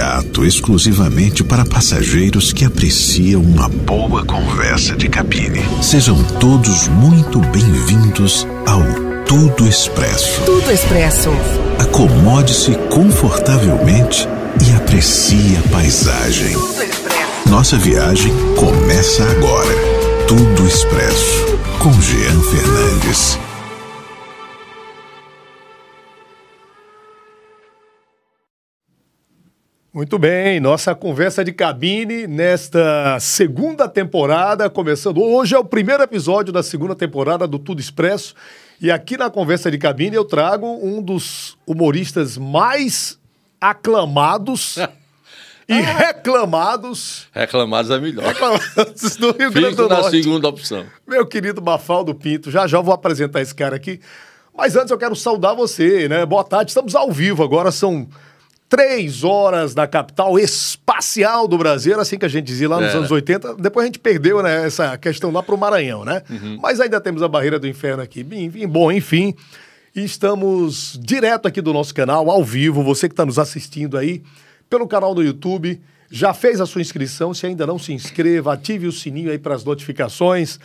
Imediato exclusivamente para passageiros que apreciam uma boa conversa de cabine. Sejam todos muito bem-vindos ao Tudo Expresso. Tudo Expresso. Acomode-se confortavelmente e aprecie a paisagem. Tudo Expresso. Nossa viagem começa agora. Tudo Expresso com Jean Fernandes. Muito bem, nossa conversa de cabine nesta segunda temporada, começando. Hoje é o primeiro episódio da segunda temporada do Tudo Expresso. E aqui na conversa de cabine eu trago um dos humoristas mais aclamados e reclamados. Reclamados é melhor. Reclamados do Rio Grande do na Norte. segunda opção. Meu querido Mafaldo Pinto, já já vou apresentar esse cara aqui. Mas antes eu quero saudar você, né? Boa tarde, estamos ao vivo agora, são três horas da capital espacial do Brasil, era assim que a gente dizia lá nos É. anos 80. Depois a gente perdeu né, essa questão lá para o Maranhão, né? Uhum. Mas ainda temos a barreira do inferno aqui. Enfim, bom, enfim. Estamos direto aqui do nosso canal, ao vivo. Você que está nos assistindo aí pelo canal do YouTube. Já fez a sua inscrição? Se ainda não se inscreva, ative o sininho aí para as notificações.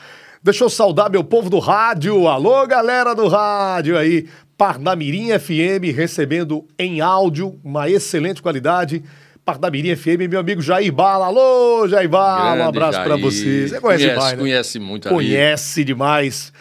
Deixa eu saudar meu povo do rádio. Alô, galera do rádio aí. Parnamirim FM recebendo em áudio uma excelente qualidade. Parnamirim FM, meu amigo Jair Bala. Alô, Jair Bala, um Grande abraço para Jair. você. Conhece, Conhece, demais, né? conhece muito ali. Conhece demais.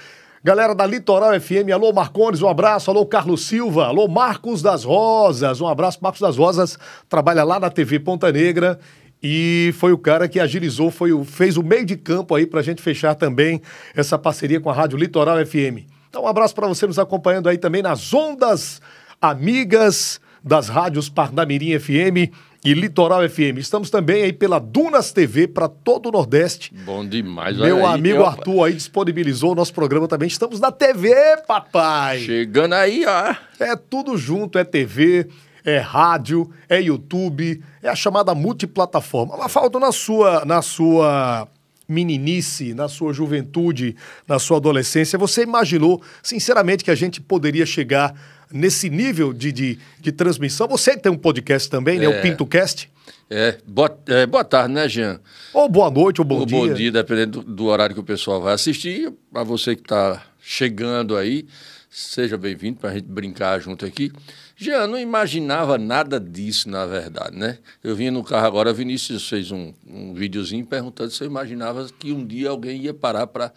Galera da Litoral FM, alô Marcones, um abraço, alô Carlos Silva, alô Marcos das Rosas, um abraço. Marcos das Rosas trabalha lá na TV Ponta Negra e foi o cara que agilizou, foi o, fez o meio de campo aí pra gente fechar também essa parceria com a Rádio Litoral FM. Então, um abraço para você nos acompanhando aí também nas ondas amigas das rádios Parnamirim FM e Litoral FM. Estamos também aí pela Dunas TV para todo o Nordeste. Bom demais. Meu aí, amigo eu- Arthur aí disponibilizou o nosso programa também. Estamos na TV, papai! Chegando aí, ó. É tudo junto, é TV, é rádio, é YouTube, é a chamada multiplataforma. Mas falta na sua, na sua meninice, na sua juventude, na sua adolescência, você imaginou, sinceramente, que a gente poderia chegar nesse nível de, de, de transmissão? Você tem um podcast também, né? O É. PintoCast. É, boa, é, boa tarde, né, Jean? Ou boa noite, ou bom Ou dia. bom dia, dependendo do, do horário que o pessoal vai assistir. Para você que está chegando aí, seja bem-vindo para a gente brincar junto aqui. Jean, não imaginava nada disso, na verdade, né? Eu vinha no carro agora, Vinícius fez um, um videozinho perguntando se eu imaginava que um dia alguém ia parar para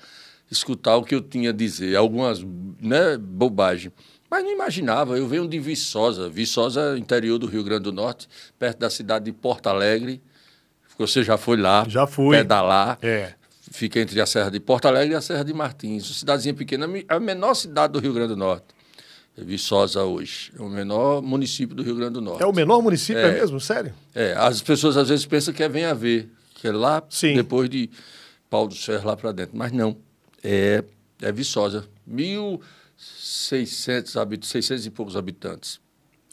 escutar o que eu tinha a dizer, algumas né, bobagens. Mas não imaginava, eu venho de Viçosa, Viçosa, interior do Rio Grande do Norte, perto da cidade de Porto Alegre. Você já foi lá? Já fui. Pedalar. É. Fica entre a Serra de Porto Alegre e a Serra de Martins. Uma cidadezinha pequena, a menor cidade do Rio Grande do Norte. É Viçosa hoje. É o menor município do Rio Grande do Norte. É o menor município, é, É. mesmo? Sério? É, as pessoas às vezes pensam que é Venha Ver, que é lá Sim. depois de Paulo do Serra lá para dentro. Mas não. É, é Viçosa. 1.600 habitantes, 600 e poucos habitantes.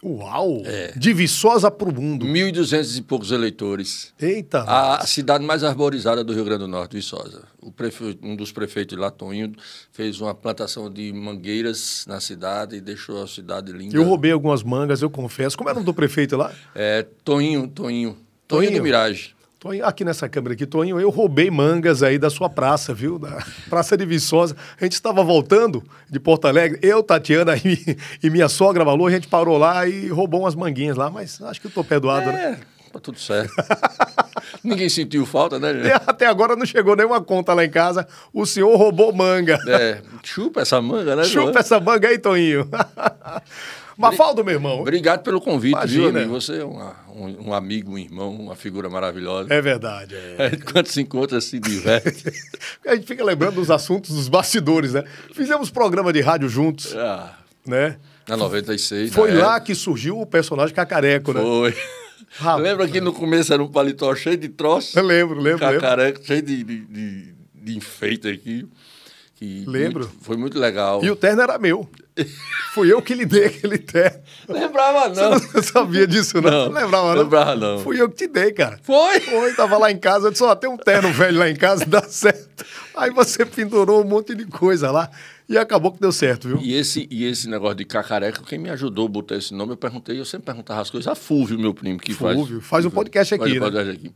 Uau! É. De Viçosa pro mundo. 1.200 e poucos eleitores. Eita! A cidade mais arborizada do Rio Grande do Norte, Viçosa. O prefe... Um dos prefeitos de lá, Toninho, fez uma plantação de mangueiras na cidade e deixou a cidade linda. Eu roubei algumas mangas, eu confesso. Como era o nome do prefeito lá? É, Toninho, Toninho. Toninho? Toninho do Mirage. Aqui nessa câmera aqui, Toninho, eu roubei mangas aí da sua praça, viu? Da Praça de Viçosa. A gente estava voltando de Porto Alegre, eu, Tatiana e, e minha sogra Malu, a gente parou lá e roubou umas manguinhas lá, mas acho que eu tô perdoado, né? É, tá tudo certo. Ninguém sentiu falta, né, gente? até agora não chegou nenhuma conta lá em casa, o senhor roubou manga. É, chupa essa manga, né, Chupa João? essa manga aí, Toninho. Mafaldo, meu irmão. Obrigado pelo convite, viu, Imagina. amigo? Você é uma- um, um amigo, um irmão, uma figura maravilhosa. É verdade, é. Gente, quando se encontra, se diverte. A gente fica lembrando dos assuntos dos bastidores, né? Fizemos programa de rádio juntos, Ah, né? na 96. Foi na lá que surgiu o personagem Cacareco, né? Foi. Lembra que no começo era um paletó cheio de troços? Eu lembro, lembro, lembro. Cacareco, cheio de, de, de, de enfeite aqui. E Lembro. muito- foi muito legal. E o terno era meu. Fui eu que lhe dei aquele terno. Lembrava Você não. não sabia disso, não? Não, Não lembrava, não? lembrava, não. Fui eu que te dei, cara. Foi? Foi, tava lá em casa, eu disse, ó, tem um terno velho lá em casa, dá certo. Aí você pendurou um monte de coisa lá e acabou que deu certo, viu? E esse, e esse negócio de cacareca, quem me ajudou a botar esse nome, eu perguntei, eu sempre perguntava as coisas a Fúvio, meu primo, que faz. Fúvio, faz um podcast faz aqui, um né? podcast aqui.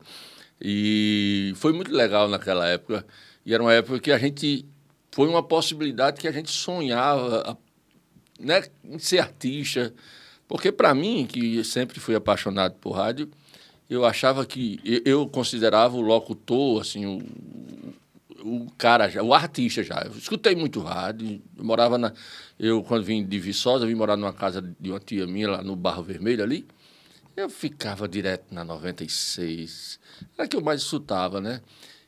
E foi muito legal naquela época. E era uma época que a gente. Foi uma possibilidade que a gente sonhava né, em ser artista. Porque, para mim, que sempre fui apaixonado por rádio, eu achava que. Eu, considerava o locutor, assim, o, o cara já, o artista já. Eu escutei muito rádio. Eu morava na. Eu, quando vim de Viçosa, vim morar numa casa de uma tia minha lá no Barro Vermelho ali. Eu ficava direto na 96. Era que eu mais escutava, né?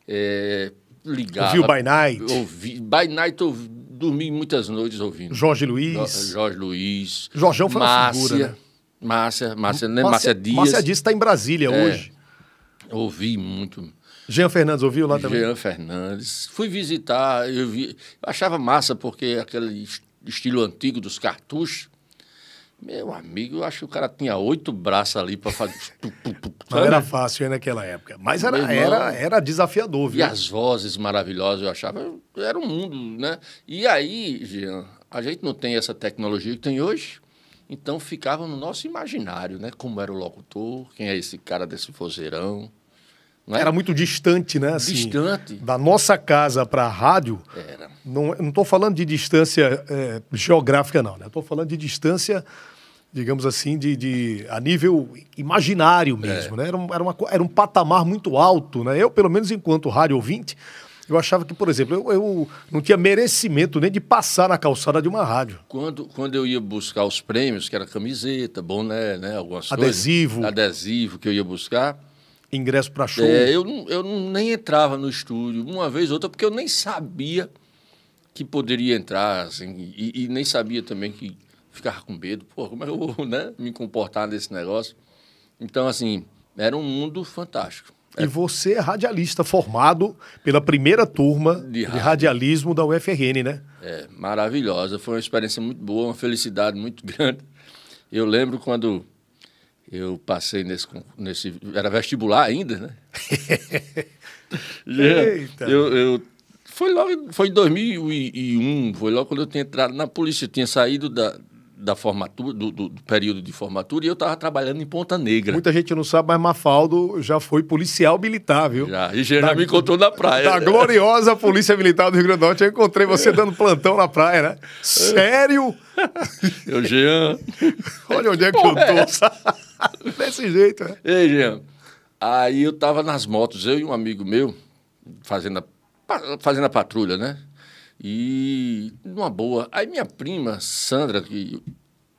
É, ligava. Ouviu By Night? Ouvi, by Night eu dormi muitas noites ouvindo. Jorge Jo- Luiz. Jorge Luiz. Jorjão foi uma Márcia, figura, né? Márcia, Márcia, né? Márcia Dias. Márcia Dias está em Brasília É. hoje. Ouvi muito. Jean Fernandes ouviu lá também? Jean Fernandes. Fui visitar, eu vi. Eu achava massa, porque aquele es- estilo antigo dos cartuchos. Meu amigo, eu acho que o cara tinha oito braços ali para fazer. Não era fácil naquela época. Mas era, irmão. era, era desafiador, E viu? as vozes maravilhosas, eu achava, era um mundo, né? E aí, Jean, a gente não tem essa tecnologia que tem hoje, então ficava no nosso imaginário, né? Como era o locutor, quem é esse cara desse vozeirão. É? Era muito distante, né? Assim, distante. Da nossa casa para a rádio, Era. não estou falando de distância é, geográfica, não. Né? Estou falando de distância, digamos assim, de, de- a nível imaginário mesmo. Né? Era, um, era, uma, era um patamar muito alto. Né? Eu, pelo menos enquanto rádio ouvinte, eu achava que, por exemplo, eu, eu não tinha merecimento nem de passar na calçada de uma rádio. Quando, quando eu ia buscar os prêmios, que era camiseta, boné, né? Algumas Adesivo. coisas. Adesivo que eu ia buscar. Ingresso para show. É, eu, não- eu nem entrava no estúdio, uma vez ou outra, porque eu nem sabia que poderia entrar, assim, e, e nem sabia também que ficava com medo. Pô, como é que eu vou né, me comportar nesse negócio? Então, assim, era um mundo fantástico. E você é radialista formado pela primeira turma de, De radialismo da UFRN, né? É, maravilhosa. Foi uma experiência muito boa, uma felicidade muito grande. Eu lembro quando eu passei nesse, nesse era vestibular ainda, né? Eita. Eu, eu- foi logo, foi em 2001, foi logo quando eu tinha entrado na polícia, eu tinha saído da, da formatura, do, do- do período de formatura, e eu estava trabalhando em Ponta Negra. Muita gente não sabe, mas Mafaldo já foi policial militar, viu? Já, e já me encontrou na praia. Da gloriosa Polícia Militar do Rio Grande do Norte, eu encontrei você dando plantão na praia, né? Sério? Eu, Jean. Olha onde é que eu tô. Desse jeito, né? Ei, Jean. Aí eu tava nas motos, eu e um amigo meu, fazendo a, fazendo a patrulha, né? E numa boa. Aí minha prima, Sandra, que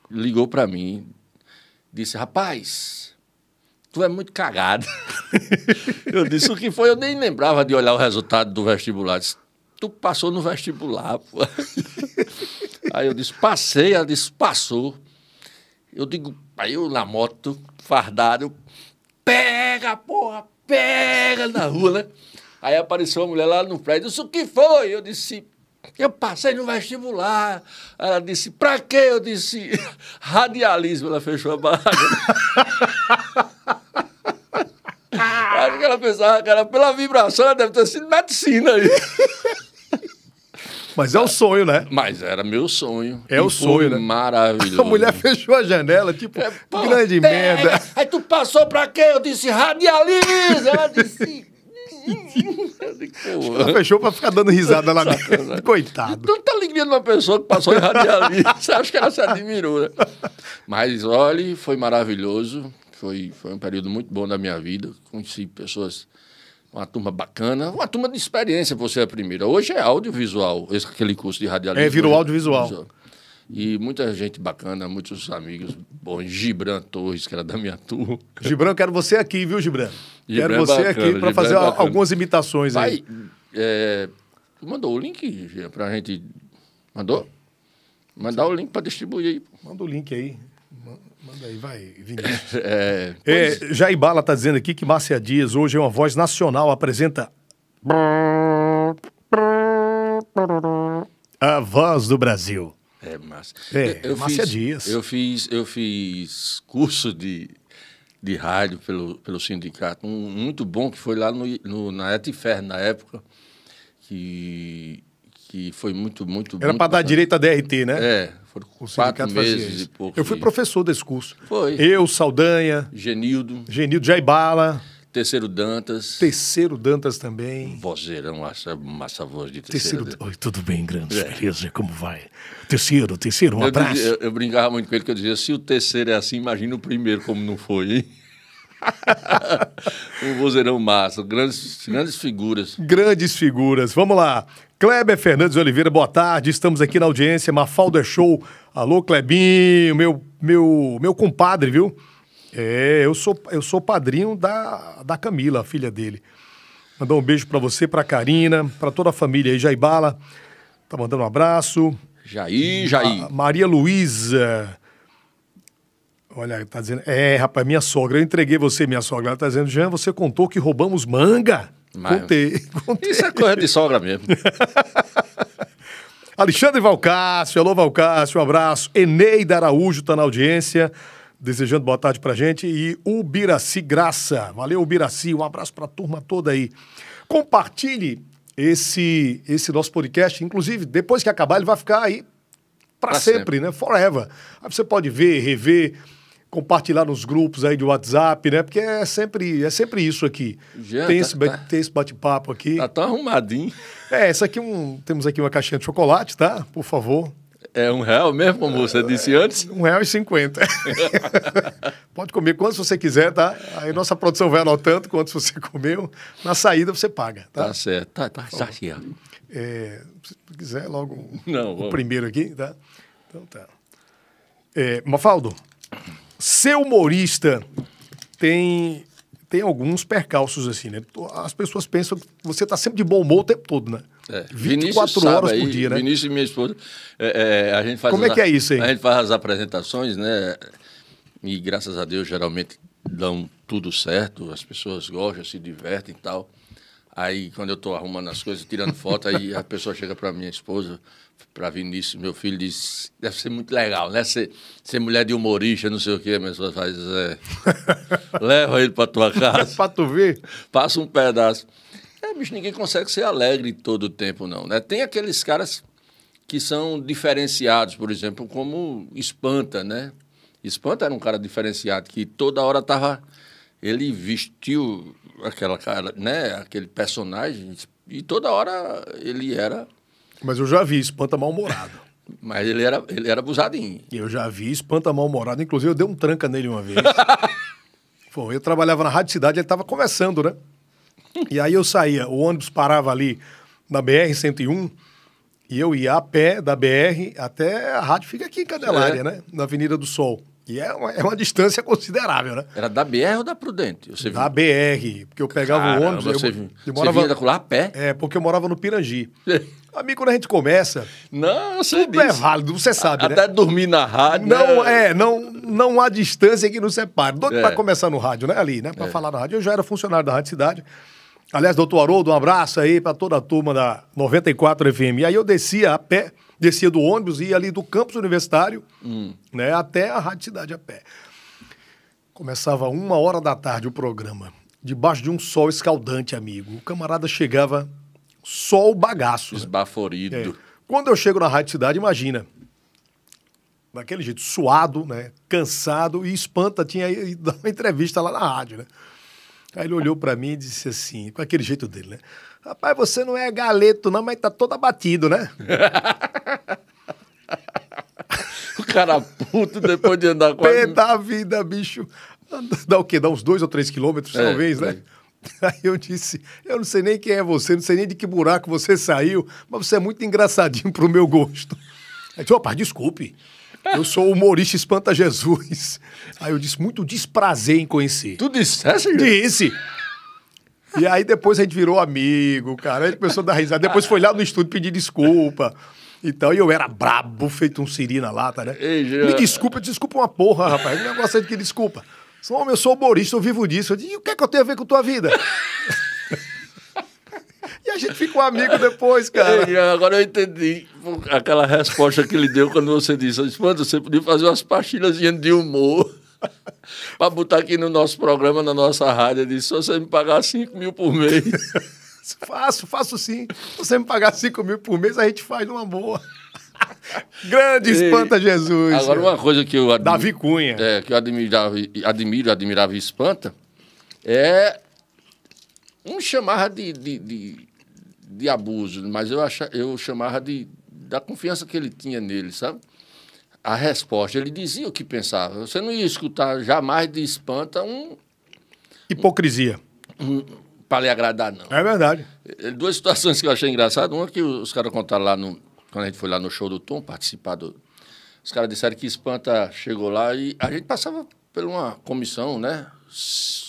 ligou pra mim, disse: Rapaz, tu é muito cagado. eu disse: O que foi? Eu nem lembrava de olhar o resultado do vestibular. Disse, tu passou no vestibular, pô. Aí eu disse: Passei. Ela disse: Passou. Eu digo, aí eu na moto, fardado, pega, porra, pega na rua, né? Aí apareceu uma mulher lá no prédio, disse, o que foi? Eu disse, eu passei no vestibular. Ela disse, pra quê? Eu disse, radialismo. Ela fechou a barraca. Acho que ela pensava que era pela vibração, ela deve ter sido medicina aí. Mas é o sonho, né? Mas era meu sonho. É E o foi sonho, né? Maravilhoso. A mulher fechou a janela, tipo, É, pô, grande merda. Aí tu passou pra quê? Eu disse radialisa. Ela disse. Ela fechou pra ficar dando risada lá dentro. Coitado. Tanta alegria de uma pessoa que passou em radialista. Você acha que ela se admirou, né? Mas, olha, foi maravilhoso. Foi, foi um período muito bom da minha vida. Conheci pessoas, uma turma bacana. Uma turma de experiência, você é a primeira. Hoje é audiovisual, esse, aquele curso de radialismo. É, virou Hoje audiovisual. E muita gente bacana, muitos amigos bons. Gibran Torres, que era da minha turma. Gibran, quero você aqui, viu, Gibran? Gibran quero é você bacana, aqui pra Gibran fazer é algumas imitações aí. É, tu mandou o link Jean, pra gente. Mandou? Mandar o link pra distribuir aí. Manda o link aí. Ma- Manda aí, vai, Vinícius. É, É, Jair Bala tá dizendo aqui que Márcia Dias hoje é uma voz nacional, apresenta. A voz do Brasil. É massa. É, eu, eu Márcia fiz, Dias. Eu fiz, eu fiz curso de, de rádio pelo, pelo sindicato, um muito bom que foi lá no, no, na Etifer, na época, que, que foi muito, muito Era para dar direito a DRT, né? É, foram O quatro meses e pouco. Eu fui professor desse curso. Foi. Eu, Saldanha, Genildo, Genildo Jaibala, Terceiro Dantas, Terceiro Dantas também. vozeirão, essa massa voz de Terceiro. terceiro. Oi, tudo bem, Grandes? É. Beleza? Como vai? Terceiro, terceiro, um Eu, abraço. dizia- eu, eu brincava muito com ele, que eu dizia, se o terceiro é assim, imagina o primeiro como não foi, hein? um vozeirão massa, grandes, grandes figuras. Grandes figuras. Vamos lá. Kleber Fernandes Oliveira, boa tarde. Estamos aqui na audiência. Mafalda Show. Alô, Klebinho, meu, meu, meu compadre, viu? É, eu sou, eu sou padrinho da, da Camila, a filha dele. Mandar um beijo pra você, pra Karina, pra toda a família aí. Jaibala, tá mandando um abraço. Jair, Jair. A Maria Luísa. Olha, tá dizendo. É, rapaz, minha sogra, eu entreguei você, minha sogra. Ela tá dizendo, Jean, você contou que roubamos manga? Mas- Contei, contei. Isso é coisa de sogra mesmo. Alexandre Valcácio, alô Valcácio, um abraço. Eneida Araújo tá na audiência, desejando boa tarde pra gente. E o Biraci Graça, valeu Biraci, um abraço pra turma toda aí. Compartilhe esse, esse nosso podcast, inclusive depois que acabar ele vai ficar aí pra Pra sempre, sempre. né? Forever. Aí você pode ver, rever, compartilhar nos grupos aí de WhatsApp, né? Porque é sempre, é sempre isso aqui. Já, tem, tá- esse, tá. tem esse bate-papo aqui. Tá tão arrumadinho. É, essa aqui é um, temos aqui uma caixinha de chocolate, tá? Por favor. É um real mesmo, como você disse antes. Um real e cinquenta. Pode comer quantos você quiser, tá? Aí nossa produção vai anotando quantos você comeu. Na saída você paga, tá? Tá certo. Tá, tá, tá aqui, ó. É, se quiser, logo o- Não, o vamos. primeiro aqui, tá? Então tá. É, Mafaldo, ser humorista tem, tem alguns percalços assim, né? As pessoas pensam que você tá sempre de bom humor o tempo todo, né? É, 24 sabe horas aí, por dia, né? Vinícius e minha esposa, é, é, a gente faz Como é as- que é isso aí? A gente faz as apresentações, né? E graças a Deus, geralmente dão tudo certo, as pessoas gostam, se divertem e tal. Aí, quando eu estou arrumando as coisas, tirando foto, aí a pessoa chega para minha esposa, para Vinícius, meu filho, diz: deve ser muito legal, né? Ser, ser mulher de humorista, não sei o quê. A minha esposa faz: é, leva ele para tua casa. pra tu ver. Passa um pedaço. É, bicho, ninguém consegue ser alegre todo o tempo, não, né? Tem aqueles caras que são diferenciados, por exemplo, como Espanta, né? Espanta era um cara diferenciado, que toda hora tava... Ele vestiu aquela cara, né? Aquele personagem, e toda hora ele era... Mas eu já vi espanta mal-humorado. Mas ele era, ele era abusadinho. Eu já vi espanta mal-humorado. Inclusive, eu dei um tranca nele uma vez. Foi, eu trabalhava na Rádio Cidade, ele estava conversando, né? E aí eu saía, o ônibus parava ali na BR-101 e eu ia a pé da BR até a rádio fica aqui em Candelária, É. né? Na Avenida do Sol. E é uma, é uma distância considerável, né? Era da BR ou da Prudente? Você Da BR, porque eu pegava o Caramba, ônibus... Você, eu, eu você vinha lá a pé? É, porque eu morava no Pirangi. Amigo, quando a gente começa, Não, eu sei tudo é disso. válido, você sabe, né? Até dormir na rádio. Não, né? é, não, não há distância que nos separe. Doido É. pra começar no rádio, né? Ali, né? Pra falar na rádio. Eu já era funcionário da Rádio Cidade. Aliás, doutor Haroldo, um abraço aí pra toda a turma da 94 FM. E aí eu descia a pé, descia do ônibus e ia ali do campus universitário, né? Até a Rádio Cidade a pé. Começava uma hora da tarde o programa, debaixo de um sol escaldante, amigo. O camarada chegava sol bagaço. né? Esbaforido. É. Quando eu chego na Rádio Cidade, imagina. Daquele jeito, suado, né? Cansado e espanta, tinha ido uma entrevista lá na rádio, né? Aí ele olhou pra mim e disse assim, com aquele jeito dele, né? Rapaz, você não é galeto, não, mas tá todo abatido, né? O cara puto depois de andar com Pé da vida, bicho. Dá o quê? Dá uns dois ou três quilômetros, É, talvez, por né? Aí eu disse, eu não sei nem quem é você, não sei nem de que buraco você saiu, mas você é muito engraçadinho pro meu gosto. Aí disse, opa, desculpe, eu sou o humorista Espanta Jesus. Aí eu disse, muito desprazer em conhecer. Tu dissesse, gente? Disse. E aí depois a gente virou amigo, cara. Aí começou a dar risada. Depois foi lá no estúdio pedir desculpa. Então, e eu era brabo, feito um siri na lata, né? Ei, já- Me desculpa, desculpa uma porra, rapaz. O negócio é de que desculpa. Homem, eu sou humorista, eu vivo disso. Eu disse, e o que é que eu tenho a ver com tua vida? A gente ficou amigo depois, cara. Ei, agora eu entendi aquela resposta que ele deu quando você disse: Espanta, você podia fazer umas pastilhas de humor para botar aqui no nosso programa, na nossa rádio. Ele disse: se você me pagar 5 mil por mês. faço, faço sim. Se você me pagar 5 mil por mês, a gente faz numa boa. Grande espanta Jesus. Agora, uma coisa que eu admiro, Davi Cunha. É, que eu admirava, admiro, admirava e espanta é. Um chamava de, de, de, de abuso, mas eu, acha, eu chamava de, da confiança que ele tinha nele, sabe? A resposta. Ele dizia o que pensava. Você não ia escutar jamais de espanta um. Hipocrisia. Um, para lhe agradar, não. É verdade. Duas situações que eu achei engraçadas. Uma que os caras contaram lá no, quando a gente foi lá no show do Tom participar do. Os caras disseram que Espanta chegou lá e a gente passava por uma comissão, né?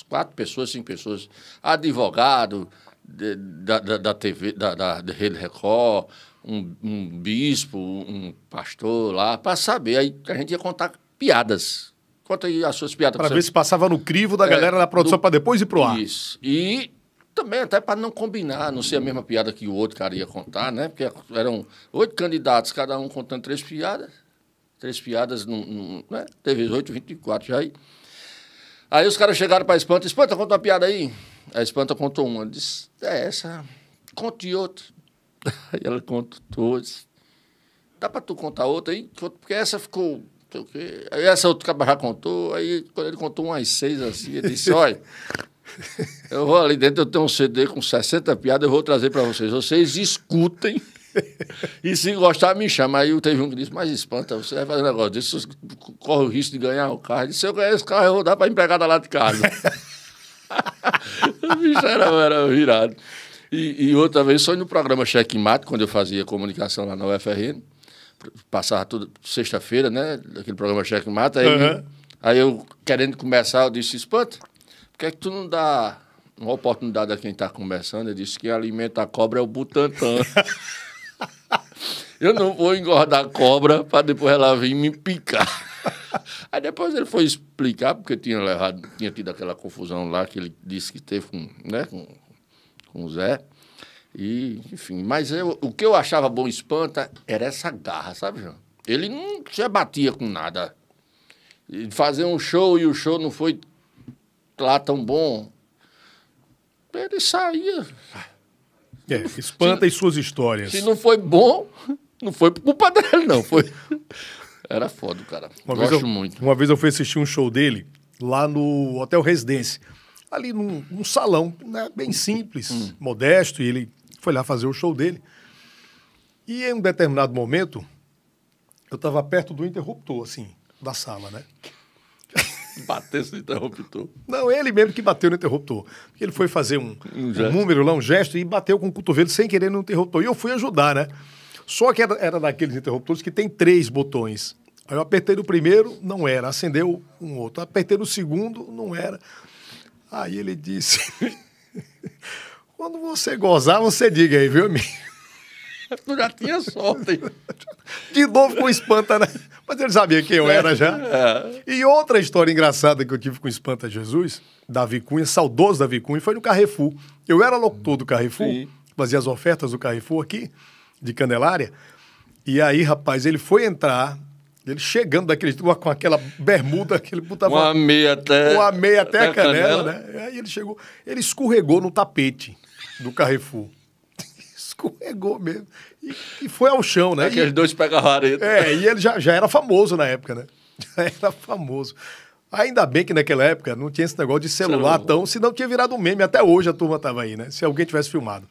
Quatro pessoas, cinco pessoas. Advogado da, da, da, TV, da, da, Rede Record, um, um bispo, um pastor lá, para saber. Aí a gente ia contar piadas. Conta aí as suas piadas. Para ver se passava no crivo da é, galera da produção para depois ir pro ar. Isso. E também até para não combinar, não ser a mesma piada que o outro cara ia contar, né? Porque eram oito candidatos, cada um contando três piadas. Três piadas, num, num, né? Teve oito, vinte e quatro já aí. Aí os caras chegaram para a Espanta, Espanta, conta uma piada aí. A Espanta contou uma, disse, é essa, conte outra. Aí ela contou, disse, dá para tu contar outra aí? Porque essa ficou Aí essa outra já contou, aí quando ele contou umas seis assim, ele disse, olha, eu vou ali dentro, eu tenho um CD com 60 piadas, eu vou trazer para vocês. Vocês escutem. e se gostar, me chama. Aí teve um que disse, mas espanta, você vai fazer um negócio desse, corre o risco de ganhar o carro. Disse, se eu ganhar esse carro, eu vou dar para empregada lá de casa. o bicho era, era virado. E, e, outra vez foi no programa Cheque Mate, quando eu fazia comunicação lá na UFRN. Passava tudo sexta-feira, né? Aquele programa Cheque Mate. Aí, uhum. aí eu, querendo começar, eu disse, espanta que é que tu não dá uma oportunidade a quem está começando? Ele disse que alimenta a cobra é o Butantan. eu não vou engordar a cobra para depois ela vir me picar. Aí depois ele foi explicar, porque tinha levado, tinha tido aquela confusão lá que ele disse que teve com, né, com, com o Zé. E, enfim, mas eu, o que eu achava bom espanta era essa garra, sabe, João? Ele não se abatia com nada. fazer um show e o show não foi lá tão bom. Ele saía. É, espanta as suas histórias. Se não foi bom, não foi por culpa dele, não. Foi. Era foda, cara. Uma Gosto eu, muito. Uma vez eu fui assistir um show dele lá no Hotel Residência. Ali num, num salão, né, bem simples, hum. modesto, e ele foi lá fazer o show dele. E em um determinado momento, eu estava perto do interruptor, assim, da sala, né? Bater no interruptor. Não, ele mesmo que bateu no interruptor. Ele foi fazer um, um, um, número lá, um gesto, e bateu com o cotovelo sem querer no interruptor. E eu fui ajudar, né? Só que era, era daqueles interruptores que tem três botões. Aí eu apertei no primeiro, não era. Acendeu um outro. Apertei no segundo, não era. Aí ele disse: Quando você gozar, você diga aí, viu, amigo? Tu já tinha sorte. De novo com espanta, né? Mas ele sabia quem eu era já. É. E outra história engraçada que eu tive com Espanta Jesus, Davi Cunha, saudoso Davi Cunha, foi no Carrefour. Eu era locutor do Carrefour, Sim. fazia as ofertas do Carrefour aqui, de Candelária. E aí, rapaz, ele foi entrar, ele chegando daquele com aquela bermuda que ele botava. Uma meia até. Uma meia até, até a canela, canela, né? Aí ele chegou, ele escorregou no tapete do Carrefour escorregou mesmo. E, e, foi ao chão, né? Aqueles e, dois pega vareta. É, e ele já, já era famoso na época, né? Já era famoso. Ainda bem que naquela época não tinha esse negócio de celular Celular. tão, senão tinha virado um meme. Até hoje a turma tava aí, né? Se alguém tivesse filmado.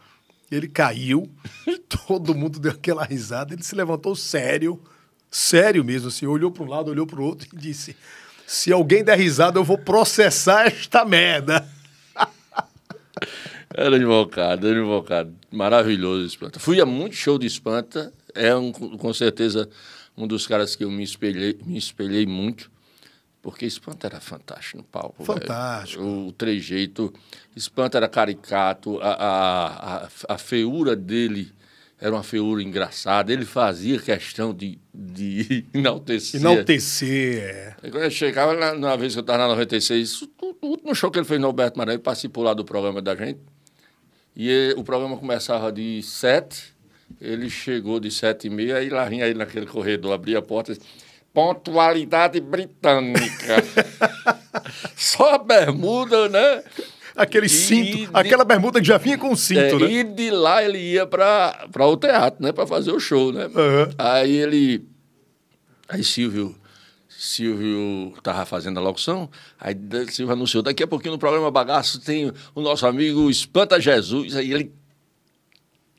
Ele caiu, todo mundo deu aquela risada, ele se levantou sério, sério mesmo, assim, olhou para um lado, olhou para o outro e disse: Se alguém der risada, eu vou processar esta merda. Era invocado, era invocado. Maravilhoso Espanta. Fui a muito show de Espanta. É um, com certeza um dos caras que eu me espelhei, me espelhei muito. Porque Espanta era fantástico no palco. Fantástico. O trejeito. Espanta era caricato. A, a, a, a, feiura dele era uma feiura engraçada. Ele fazia questão de, de enaltecer. Enaltecer, é. Quando eu chegava, na, na vez que eu estava na 96, o, o último show que ele fez no Alberto Maranhão, ele participou lá do programa da gente. E o programa começava de sete, ele chegou de sete e meia, aí lá vinha ele naquele corredor, abria a porta e disse, pontualidade britânica. Só a bermuda, né? Aquele E- cinto, e- aquela bermuda que já vinha com cinto, É, né? E de lá ele ia para o teatro, né? Para fazer o show, né? Aham. Aí ele. Aí Silvio. Silvio estava fazendo a locução, aí Silvio anunciou, daqui a pouquinho no programa Bagaço tem o nosso amigo Espanta Jesus, aí ele...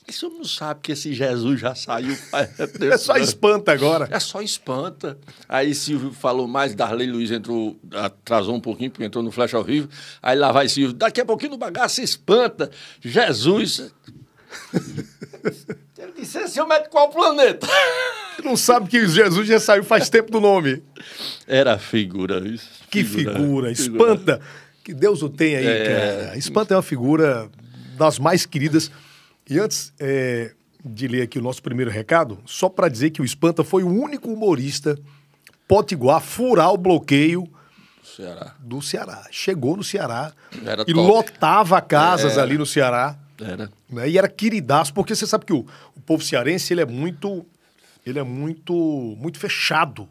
Isso não sabe que esse Jesus já saiu É só né? espanta agora. É só espanta. Aí Silvio falou mais, Darley Luiz entrou, atrasou um pouquinho, porque entrou no Flash ao vivo. Aí lá vai Silvio, daqui a pouquinho no bagaço espanta. Jesus. Ele disse, esse homem é de qual planeta? Não sabe que Jesus já saiu faz tempo do nome. Era figura, isso. Que figura, espanta. Que Deus o tenha aí, É. cara. Espanta é uma figura das mais queridas. E antes é, de ler aqui o nosso primeiro recado, só para dizer que o Espanta foi o único humorista potiguar a furar o bloqueio Ceará. do Ceará. Chegou no Ceará Era e top. lotava casas Era. ali no Ceará. Era. né? E era queridaço, porque você sabe que o, o povo cearense ele é muito, ele é muito, muito fechado.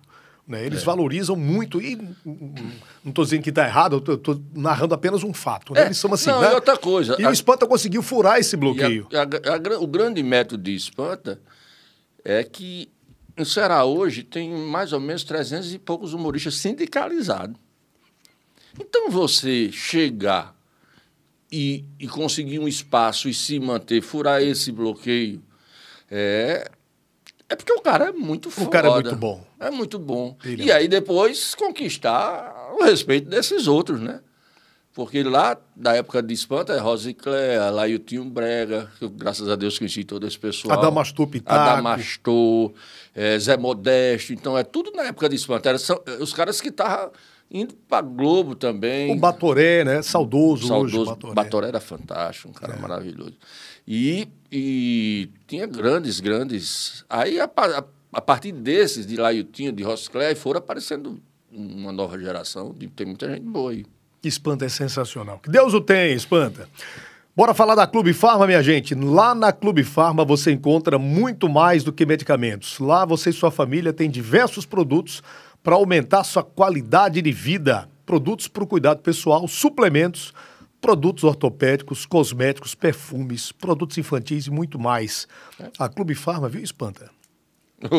Né? É. Eles valorizam muito e não estou dizendo que está errado, eu estou narrando apenas um fato. né? É, Eles são assim, não, né? e outra coisa, E a- o Espanta conseguiu furar esse bloqueio. a- a o grande método de espanta é que no Ceará hoje tem mais ou menos 300 e poucos humoristas sindicalizados. Então você chegar e, e conseguir um espaço e se manter, furar esse bloqueio, é, é porque o cara é muito foda. cara é muito bom. É muito bom. Ele e é aí depois conquistar o respeito desses outros, né? Porque lá, da época de Espanta, é Rosicléa, Lailtinho Brega, que eu, graças a Deus conheci todo esse pessoal. Adamastor Pitaco. Adamastor, eh, Zé Modesto. Então, é tudo na época de Espanta. Era, são, os caras que estavam indo para Globo também. O Batoré, né? Saudoso, hoje, Saudoso. Batoré. Batoré. era fantástico, um cara maravilhoso. E, e tinha grandes, grandes. Aí, a, a, a partir desses, de Lailtinho, de Rosicléa, foram aparecendo uma nova geração. De, tem muita gente boa aí. Espanta é sensacional. Que Deus o tenha, Espanta. Bora falar da Clube Farma, minha gente. Lá na Clube Farma você encontra muito mais do que medicamentos. Lá você e sua família têm diversos produtos para aumentar sua qualidade de vida. Produtos para o cuidado pessoal, suplementos, produtos ortopédicos, cosméticos, perfumes, produtos infantis e muito mais. A Clube Farma, viu, Espanta?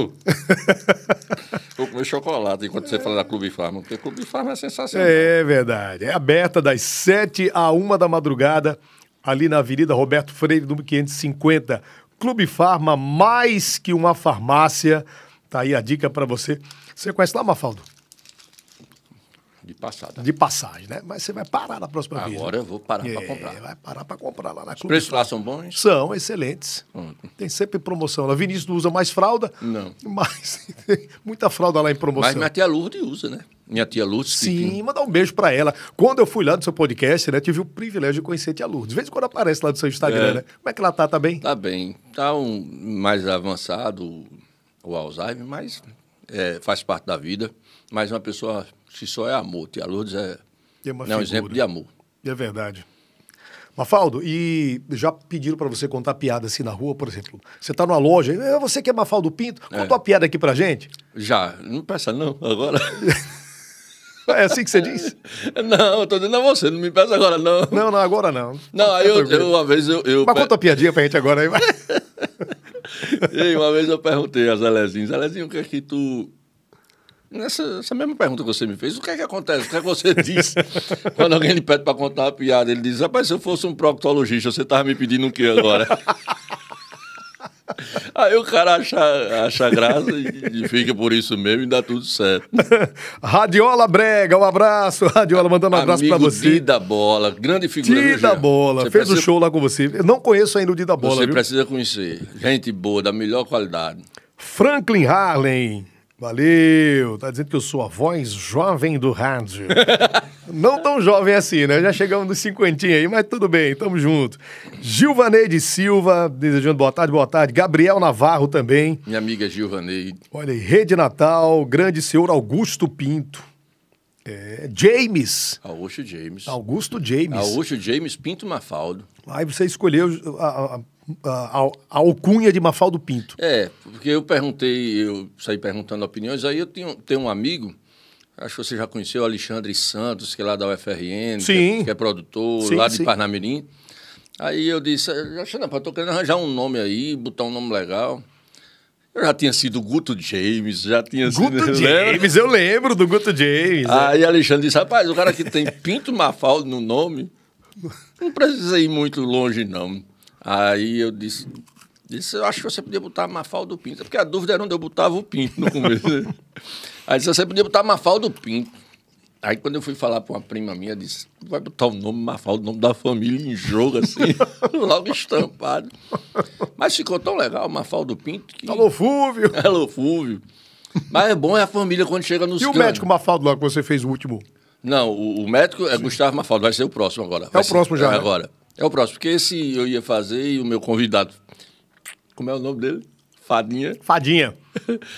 Vou comer chocolate enquanto você fala da Clube Farma, porque Clube Farma é sensacional. É verdade. É aberta das 7 à 1 da madrugada, ali na Avenida Roberto Freire, número 550. Clube Farma, mais que uma farmácia. Tá aí a dica para você. Você conhece lá, Mafaldo? De passada. De passagem, né? Mas você vai parar na próxima vez. Agora eu vou parar né? para É, comprar. Vai parar para comprar lá na Os Clube preços lá são bons? São excelentes. Hum. Tem sempre promoção. lá. Vinícius não usa mais fralda. Não. Mas tem muita fralda lá em promoção. Mas minha tia Lourdes usa, né? Minha tia Lourdes. que- Sim, mandar um beijo pra ela. Quando eu fui lá no seu podcast, né, tive o privilégio de conhecer a Tia Lourdes. De vez em quando aparece lá no seu Instagram, É. né? Como é que ela tá? Tá bem? Tá bem. Tá um, mais avançado o Alzheimer, mas é, faz parte da vida. Mas uma pessoa que só é amor. Tia Lourdes é, É é um exemplo de amor. É verdade. Mafaldo, e já pediram pra você contar piada assim na rua, por exemplo. Você tá numa loja, "Eh, você que é Mafaldo Pinto, conta É. uma piada aqui pra gente. Já, não peça não, agora. É assim que você diz? não, eu tô dizendo a você, não me peça agora não. Não, não, agora não. Não, aí eu, eu uma vez eu. eu Mas conta uma piadinha pra gente agora aí. Ei, uma vez eu perguntei a Zelezinho, Zelezinho, o que é que tu. Nessa essa mesma pergunta que você me fez, o que é que acontece? O que é que você diz? Quando alguém lhe pede para contar uma piada, ele diz: Rapaz, se eu fosse um proctologista, você tava me pedindo o que agora? Aí o cara acha, acha graça e, e fica por isso mesmo e dá tudo certo. Radiola Brega, um abraço. Radiola, mandando um abraço pra Amigo você. Dida Bola, grande figura. Dida? Bola, Você fez o precisa- show lá com você. Eu não conheço ainda o Dida Bola, Você viu? precisa conhecer. Gente boa, da melhor qualidade. Franklin Harlem. Valeu. Tá dizendo que eu sou a voz jovem do rádio. Não tão jovem assim, né? Já chegamos nos cinquentinha aí, mas tudo bem, tamo junto. Gilvaneide Silva, desejando boa tarde, boa tarde. Gabriel Navarro também. Minha amiga Gilvanei. Olha aí, Rede Natal, grande senhor Augusto Pinto. É, James. Augusto James. Augusto James. Augusto James Pinto Mafaldo. Aí você escolheu a, a, a, a alcunha de Mafaldo Pinto. É, porque eu perguntei, eu saí perguntando opiniões, aí eu tenho, tenho um amigo, acho que você já conheceu, Alexandre Santos, que é lá da UFRN, que Sim. é, que é produtor, Sim, lá de sim. Parnamirim. Aí eu disse, Alexandre, eu tô querendo arranjar um nome aí, botar um nome legal. Eu já tinha sido Guto James, já tinha sido... Guto? James, eu lembro do Guto James. é. Aí Alexandre disse, rapaz, o cara que tem Pinto Mafaldo no nome, não precisa ir muito longe, não. Aí eu disse, disse eu acho que você podia botar Mafaldo Pinto, porque a dúvida era onde eu botava o Pinto no começo. Aí disse, você podia botar Mafaldo Pinto. Aí quando eu fui falar para uma prima minha, disse, vai botar o nome Mafaldo, o nome da família em jogo, assim, logo estampado. Mas ficou tão legal, Mafaldo Pinto, que... Alô, Fúvio. Alô, Fúvio. Mas é bom é a família quando chega nos E o cantos. médico Mafaldo lá que você fez o último? Não, o, o médico é Gustavo Mafaldo, vai ser o próximo agora. Vai o ser- próximo já, É né? agora. É o próximo, porque esse eu ia fazer e o meu convidado. Como é o nome dele? Fadinha. Fadinha.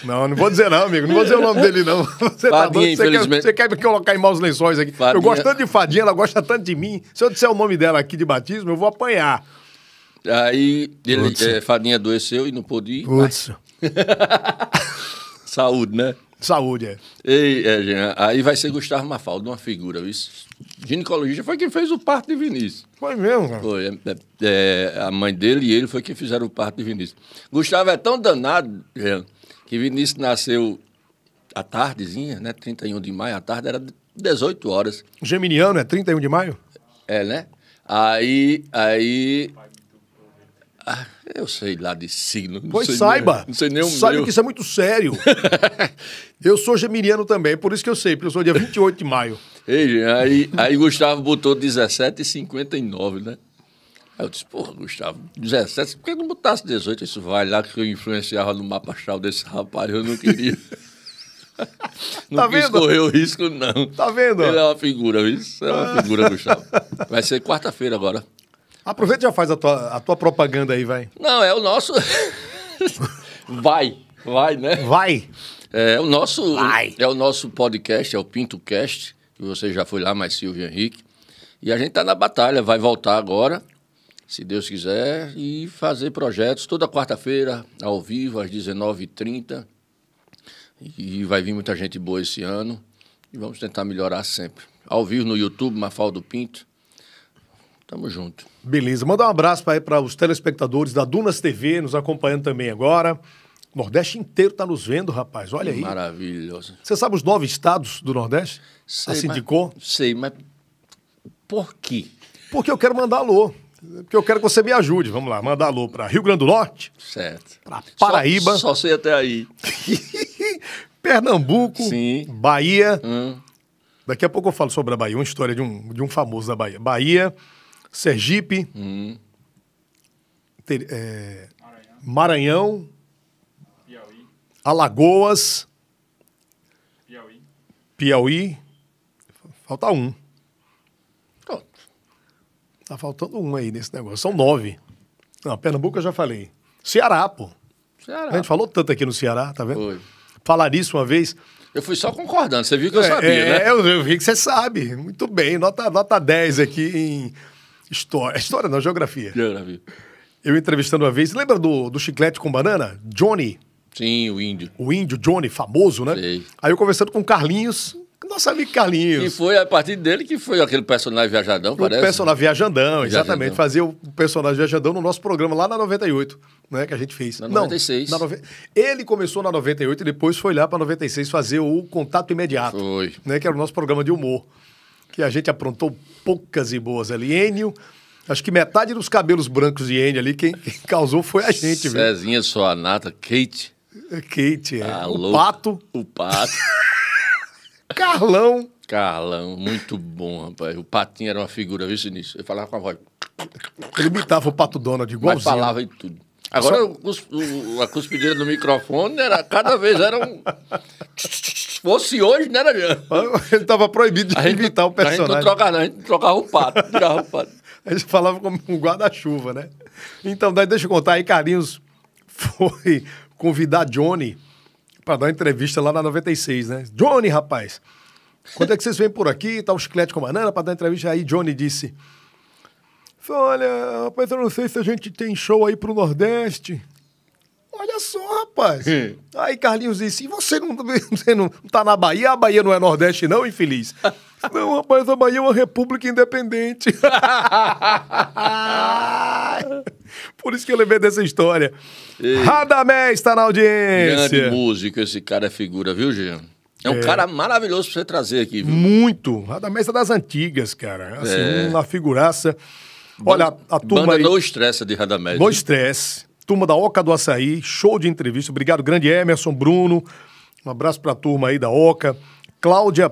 Não, não vou dizer não, amigo. Não vou dizer o nome dele, não. Você tá Fadinha, doido? Você quer, você quer me colocar em maus lençóis aqui? Fadinha- Eu gosto tanto de Fadinha, ela gosta tanto de mim. Se eu disser o nome dela aqui de batismo, eu vou apanhar. Aí ele, é, Fadinha adoeceu e não pôde ir. Putz. Saúde, né? Saúde, é. Ei, é, Jean, aí vai ser Gustavo Mafaldo, uma figura. Isso. Ginecologista foi quem fez o parto de Vinícius. Foi mesmo, cara. Foi. é, é, é, a mãe dele e ele foi quem fizeram o parto de Vinícius. Gustavo é tão danado, Jean, que Vinícius nasceu à tardezinha, né? 31 de maio, à tarde era 18 horas. Geminiano, é 31 de maio? É, né? Aí. Aí. Ah, eu sei lá de signo. não Pois saiba. Nem, não sei nem o Saiba meu. que isso é muito sério. eu sou geminiano também, por isso que eu sei, porque eu sou dia 28 de maio. Ei, aí, aí Gustavo botou 17,59, né? Aí eu disse, porra, Gustavo, 17, por que não botasse 18? Isso vai lá que eu influenciava no mapa astral desse rapaz, eu não queria. não Tá quis vendo? correr o risco, não. Tá vendo? Ele é uma figura, isso é uma figura, Gustavo. Vai ser quarta-feira agora. Aproveita e já faz a tua, a tua propaganda aí, vai. Não, é o nosso. vai, vai, né? Vai. É o nosso, Vai. é o nosso podcast, é o PintoCast, que você já foi lá, mas Silvio Henrique. E a gente está na batalha, vai voltar agora, se Deus quiser, e fazer projetos toda quarta-feira, ao vivo, às 19h30. E vai vir muita gente boa esse ano. E vamos tentar melhorar sempre. Ao vivo no YouTube, Mafaldo Pinto. Tamo junto. Beleza. Mandar um abraço para os telespectadores da Dunas TV, nos acompanhando também agora. O Nordeste inteiro tá nos vendo, rapaz. Olha aí. Maravilhoso. Você sabe os nove estados do Nordeste? Sei, assim mas- indicou? Sei, mas por quê? Porque eu quero mandar alô. Porque eu quero que você me ajude. Vamos lá, mandar alô para Rio Grande do Norte, Certo. Pra Paraíba. Só, só sei até aí. Pernambuco, Sim. Bahia. Hum. Daqui a pouco eu falo sobre a Bahia, uma história de um, de um famoso da Bahia. Bahia, Sergipe, Hum. ter- é, Maranhão, Piauí, Alagoas, Piauí, Piauí. Falta um. Pronto. Tá faltando um aí nesse negócio. São nove. Não, Pernambuco eu já falei. Ceará, pô. Ceará. A gente falou tanto aqui no Ceará, tá vendo? Foi. Falar nisso uma vez. Eu fui só concordando. Você viu que eu É, sabia, é, né? eu, eu vi que você sabe. Muito bem. Nota, nota 10 aqui em história. História não, geografia. Geografia. Eu entrevistando uma vez. Lembra do, do chiclete com banana? Johnny, Sim, o índio. o índio Johnny, famoso, né? Sei. Aí eu conversando com o Carlinhos, nosso amigo E Carlinhos. foi a partir dele que foi aquele personagem viajadão, O parece. personagem Viajandão, exatamente. Viajandão. Fazia o personagem Viajandão no nosso programa lá na 98, né? Que a gente fez. Na Não, 96. na nove- Ele começou na 98 e depois foi lá pra 96 fazer o Contato Imediato. Foi. Né? Que era o nosso programa de humor. Que a gente aprontou poucas e boas ali. Enio, acho que metade dos cabelos brancos de Enio ali, quem, quem causou foi a gente, viu? Cezinha, sua nata, Kate. Kate, é. Alô. o Pato, O Pato. Carlão. Carlão, muito bom, rapaz. O Patinho era uma figura, viu, Sinistro? Ele falava com a voz. Ele imitava o Pato Donald Mas igualzinho. falava em tudo. Agora, o cus- o- a cuspideira do microfone era, cada vez era um. Fosse hoje, né, Jean? Ele tava proibido de imitar o A gente não personagem. trocava, não, a gente trocava o pato, tirava o pato. A gente falava como um guarda-chuva, né? Então, daí deixa eu contar aí, Carlinhos foi convidar Johnny para dar uma entrevista lá na 96, né? Johnny, rapaz, Quando é que vocês vêm por aqui? Tá o chiclete com banana para dar entrevista. Aí Johnny disse: Olha, rapaz, eu não sei se a gente tem show aí pro Nordeste. Olha só, rapaz. aí Carlinhos disse: E você não, você não tá na Bahia? A Bahia não é Nordeste, não, infeliz? não, rapaz, a Bahia é uma república independente. Por isso que eu lembrei dessa história. Ei. Radamés está na audiência. Grande músico, esse cara é figura, viu, Jean? É um cara maravilhoso pra você trazer aqui, viu? Muito. Radamés é das antigas, cara. Assim, É. uma figuraça. Olha, a turma Banda aí... No Estressa de Radamés. No estresse. Turma da Oca do Açaí, show de entrevista. Obrigado, grande Emerson, Bruno. Um abraço pra turma aí da Oca. Cláudia,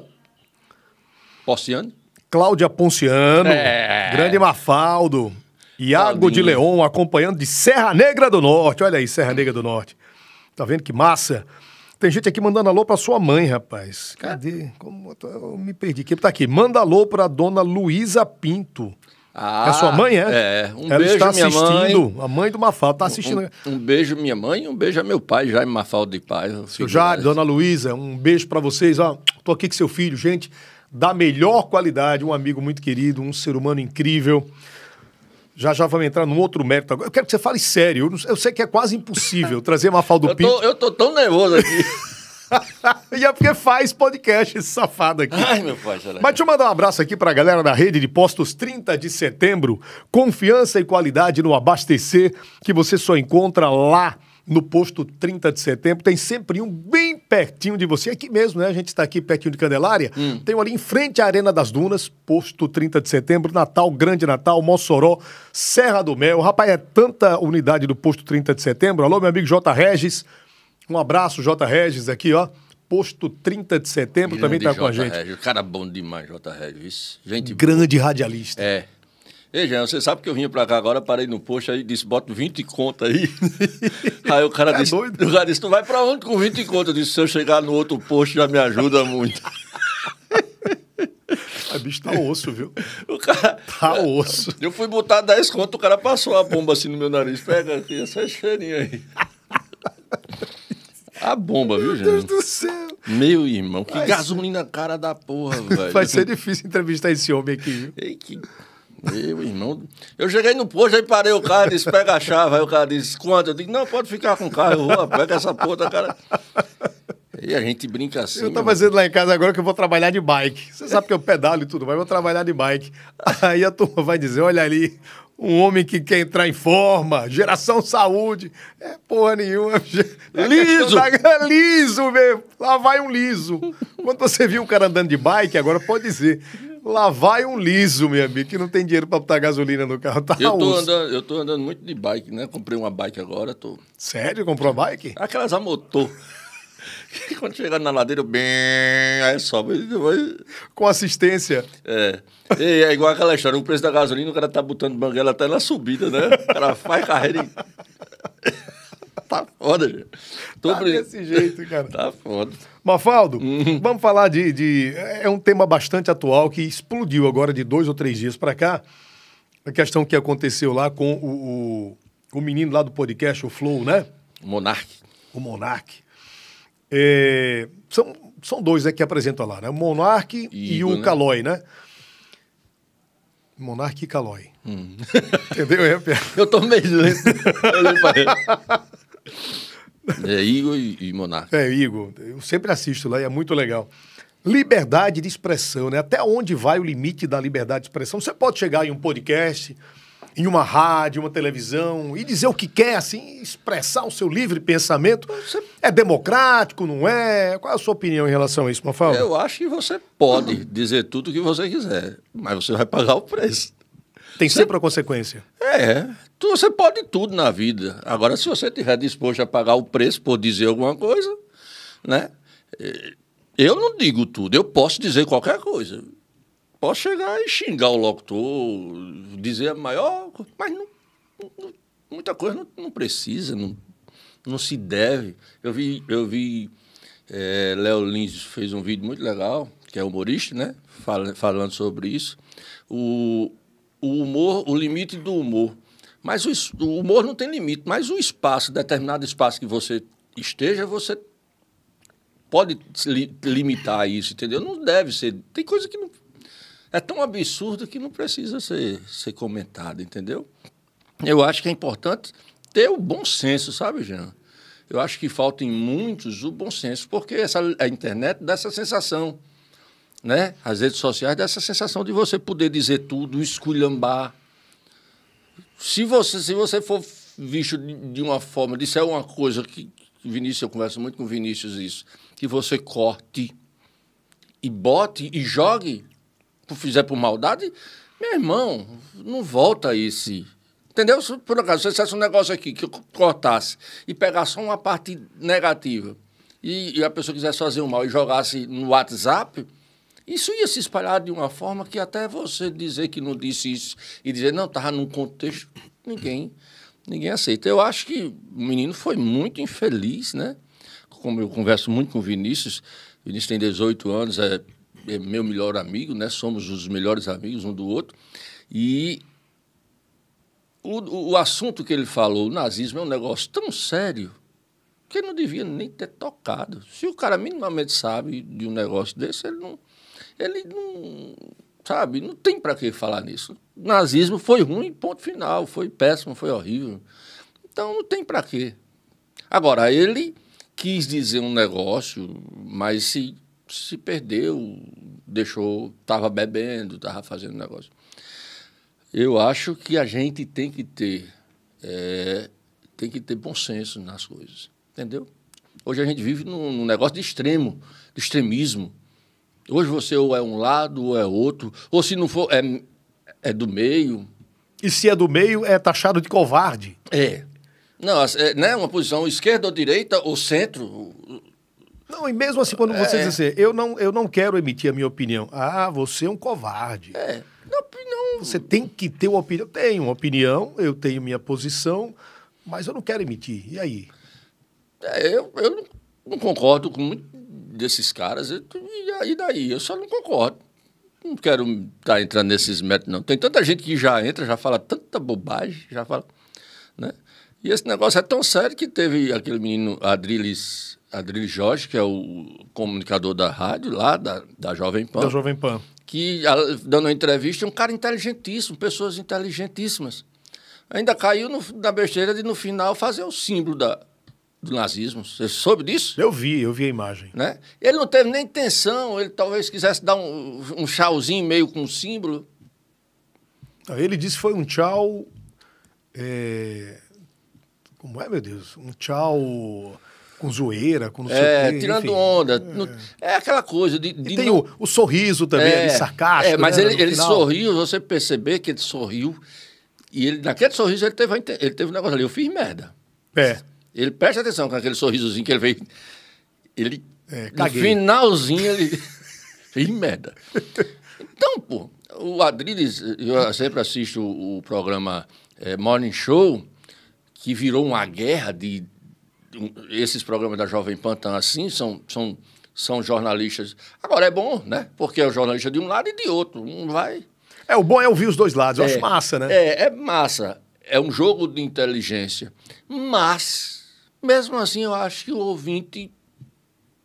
Porciano? Cláudia Ponciano, É. grande Mafaldo. Iago Claudinho. de Leon acompanhando de Serra Negra do Norte. Olha aí, Serra Negra do Norte. Tá vendo que massa? Tem gente aqui mandando alô pra sua mãe, rapaz. Cadê? Como eu me perdi. Quem tá aqui? Manda alô pra dona Luísa Pinto. Ah, é sua mãe, é? É. Um Ela beijo, está minha assistindo. mãe. A mãe do Mafaldo tá assistindo. Um, um beijo, minha mãe, e um beijo a meu pai, Jaime Mafaldo de Paz. Seu Jade, dona Luísa, um beijo pra vocês. Ó, tô aqui com seu filho, gente, da melhor qualidade, um amigo muito querido, um ser humano incrível. Já já vamos entrar num outro mérito agora. Eu quero que você fale sério. Eu, não- eu sei que é quase impossível trazer Mafaldo Eu Pinto. eu tô tão nervoso aqui. e é porque faz podcast esse safado aqui. Ai, meu pai? Mas deixa eu mandar um abraço aqui pra galera da rede de postos 30 de setembro. Confiança e qualidade no abastecer, que você só encontra lá no posto 30 de setembro. Tem sempre um bem pertinho de você, aqui mesmo, né? A gente está aqui pertinho de Candelária. Tem um ali em frente à Arena das Dunas, posto 30 de setembro, Natal, Grande Natal, Mossoró, Serra do Mel. Rapaz, é tanta unidade do posto 30 de setembro. Alô, meu amigo J. Regis. Um abraço, J. Regis, aqui, ó. Posto 30 de setembro também Grande tá com a gente. Regis. Cara bom demais, J. Regis. Gente Grande radialista. É. Ei, Jean, você sabe que eu vinha pra cá agora, parei no posto aí, disse, bota 20 conto aí. aí o cara É disse, doido. o cara disse, tu vai pra onde com 20 conto? Eu disse, se eu chegar no outro posto já me ajuda muito. A bicho tá osso, viu? o cara... Tá osso. Eu fui botar 10 conto, o cara passou a bomba assim no meu nariz. Pega aqui, essa cheirinha aí. A bomba, viu, Meu Deus gente? do céu. Meu irmão, que Vai gasolina cara da porra, velho. Vai ser difícil entrevistar esse homem aqui, viu? Ei, que... Meu irmão. Eu cheguei no posto, aí parei o carro, disse, pega a chave. Aí o cara disse, quanto? Eu disse, não, pode ficar com o carro, eu vou, pega essa porra, cara. E a gente brinca assim. Eu tava dizendo lá em casa agora que eu vou trabalhar de bike. Você sabe que eu pedalo e tudo, mas eu vou trabalhar de bike. Aí a turma vai dizer: olha ali, um homem que quer entrar em forma, geração saúde. É porra nenhuma. É Liso! da- Liso mesmo. Lá vai um liso. Quando você viu um cara andando de bike, agora pode dizer. Lá vai um liso, meu amigo, que não tem dinheiro pra botar gasolina no carro. Tá Eu tô, andando, eu tô andando muito de bike, né? Comprei uma bike agora, tô. Sério? Comprou a bike? Aquelas a motor. Quando chegar na ladeira, bem. Aí sobe. Vai... Com assistência. É. E é igual aquela história, o preço da gasolina, o cara tá botando banguela até na subida, né? O cara faz carreira e. tá foda, gente. Tô Tá brin- desse jeito, cara. Tá foda. Mafaldo, Uhum. vamos falar de, de- É um tema bastante atual que explodiu agora de dois ou três dias para cá. A questão que aconteceu lá com o, o, o menino lá do podcast, o Flow, né? Monark. O Monark. É, são, são dois né, que apresentam lá, né? O Monark e, Igor, o né? Calói, né? Monark e Calói. Hum. Entendeu? É? Eu tô meio lento. É Igor e, e Monark. É, Igor, eu sempre assisto lá e é muito legal. Liberdade de expressão, né? Até onde vai o limite da liberdade de expressão? Você pode chegar em um podcast, em uma rádio, uma televisão e dizer o que quer, assim, expressar o seu livre pensamento. É democrático, não é? Qual é a sua opinião em relação a isso, Mafalda? Eu acho que você pode dizer tudo o que você quiser, mas você vai pagar o preço. Tem sempre a consequência. É, você pode tudo na vida. Agora, se você estiver disposto a pagar o preço por dizer alguma coisa, né? Eh, Eu não digo tudo, eu posso dizer qualquer coisa. Posso chegar e xingar o locutor, dizer a maior, mas não, não- muita coisa não, não precisa, não, não se deve. Eu vi, eu vi eh, Léo Lins fez um vídeo muito legal, que é humorista, né? Fala- falando sobre isso. O, o humor, o limite do humor. Mas o, o humor não tem limite, mas o espaço, determinado espaço que você esteja, você pode li- limitar isso, entendeu? Não deve ser. Tem coisa que não. É tão absurda que não precisa ser, ser comentada, entendeu? Eu acho que é importante ter o bom senso, sabe, Jean? Eu acho que falta em muitos o bom senso, porque essa, a internet dá essa sensação, né? As redes sociais dá essa sensação de você poder dizer tudo, esculhambar. Se você, se você for visto de, de uma forma, disser uma coisa que, Vinícius, eu converso muito com Vinícius isso, que você corte e bote e jogue, fizer por maldade, meu irmão, não volta esse. Entendeu? Se por acaso você fizesse um negócio aqui que eu cortasse e pegasse só uma parte negativa e, e a pessoa quisesse fazer um mal e jogasse no WhatsApp, isso ia se espalhar de uma forma que até você dizer que não disse isso e dizer, não, estava num contexto, ninguém, ninguém aceita. Eu acho que o menino foi muito infeliz, né? Como eu converso muito com o Vinícius, o Vinícius tem 18 anos, é, é meu melhor amigo, né? Somos os melhores amigos um do outro. E o, o, assunto que ele falou, o nazismo, é um negócio tão sério que ele não devia nem ter tocado. Se o cara minimamente sabe de um negócio desse, ele não. Ele não. Sabe? Não tem para que falar nisso. O nazismo foi ruim, ponto final. Foi péssimo, foi horrível. Então não tem para quê. Agora, ele quis dizer um negócio, mas se, se perdeu, deixou, estava bebendo, estava fazendo negócio. Eu acho que a gente tem que ter é, tem que ter bom senso nas coisas, entendeu? Hoje a gente vive num, num negócio de extremo, de extremismo. Hoje você ou é um lado ou é outro, ou se não for é, é do meio. E se é do meio, é taxado de covarde. É. Não, é né, uma posição esquerda ou direita ou centro. Não, e mesmo assim, quando você É. diz assim, eu não, eu não quero emitir a minha opinião. Ah, você é um covarde. É. Você tem que ter uma opinião. Eu tenho uma opinião, eu tenho minha posição, mas eu não quero emitir. E aí? É, eu, eu não, não concordo com muito desses caras. E aí daí? Eu só não concordo. Não quero estar entrando nesses métodos, não. Tem tanta gente que já entra, já fala tanta bobagem, já fala. Né? E esse negócio é tão sério que teve aquele menino Adriles, Adriles Jorge, que é o comunicador da rádio lá, da, da Jovem Pan Da Jovem Pan. que dando uma entrevista, um cara inteligentíssimo, pessoas inteligentíssimas. Ainda caiu no- na besteira de, no final, fazer o símbolo da, do nazismo. Você soube disso? Eu vi, eu vi a imagem. Né? Ele não teve nem intenção, ele talvez quisesse dar um, um chauzinho meio com um símbolo. Ele disse que foi um tchau. é, Como é, meu Deus? Um tchau com zoeira, com não sei É, o quê. tirando enfim. onda. Não- É. aquela coisa de. de E tem não- o, o sorriso também, ali, sarcástico. É, mas né, ele, no ele sorriu, você perceber que ele sorriu. E ele, naquele sorriso ele teve, ele teve um negócio ali, eu fiz merda. É. Ele presta atenção com aquele sorrisozinho que ele veio. Ele. É, no finalzinho ele. fez merda. Então, pô, o Adriles, eu sempre assisto o, programa eh, Morning Show, que virou uma guerra de. Esses programas da Jovem Pan estão assim, são, são, são jornalistas. Agora é bom, né? Porque é o jornalista de um lado e de outro. Um vai. É, o bom é ouvir os dois lados. Eu É, acho massa, né? É, é massa. É um jogo de inteligência. Mas, mesmo assim, eu acho que o ouvinte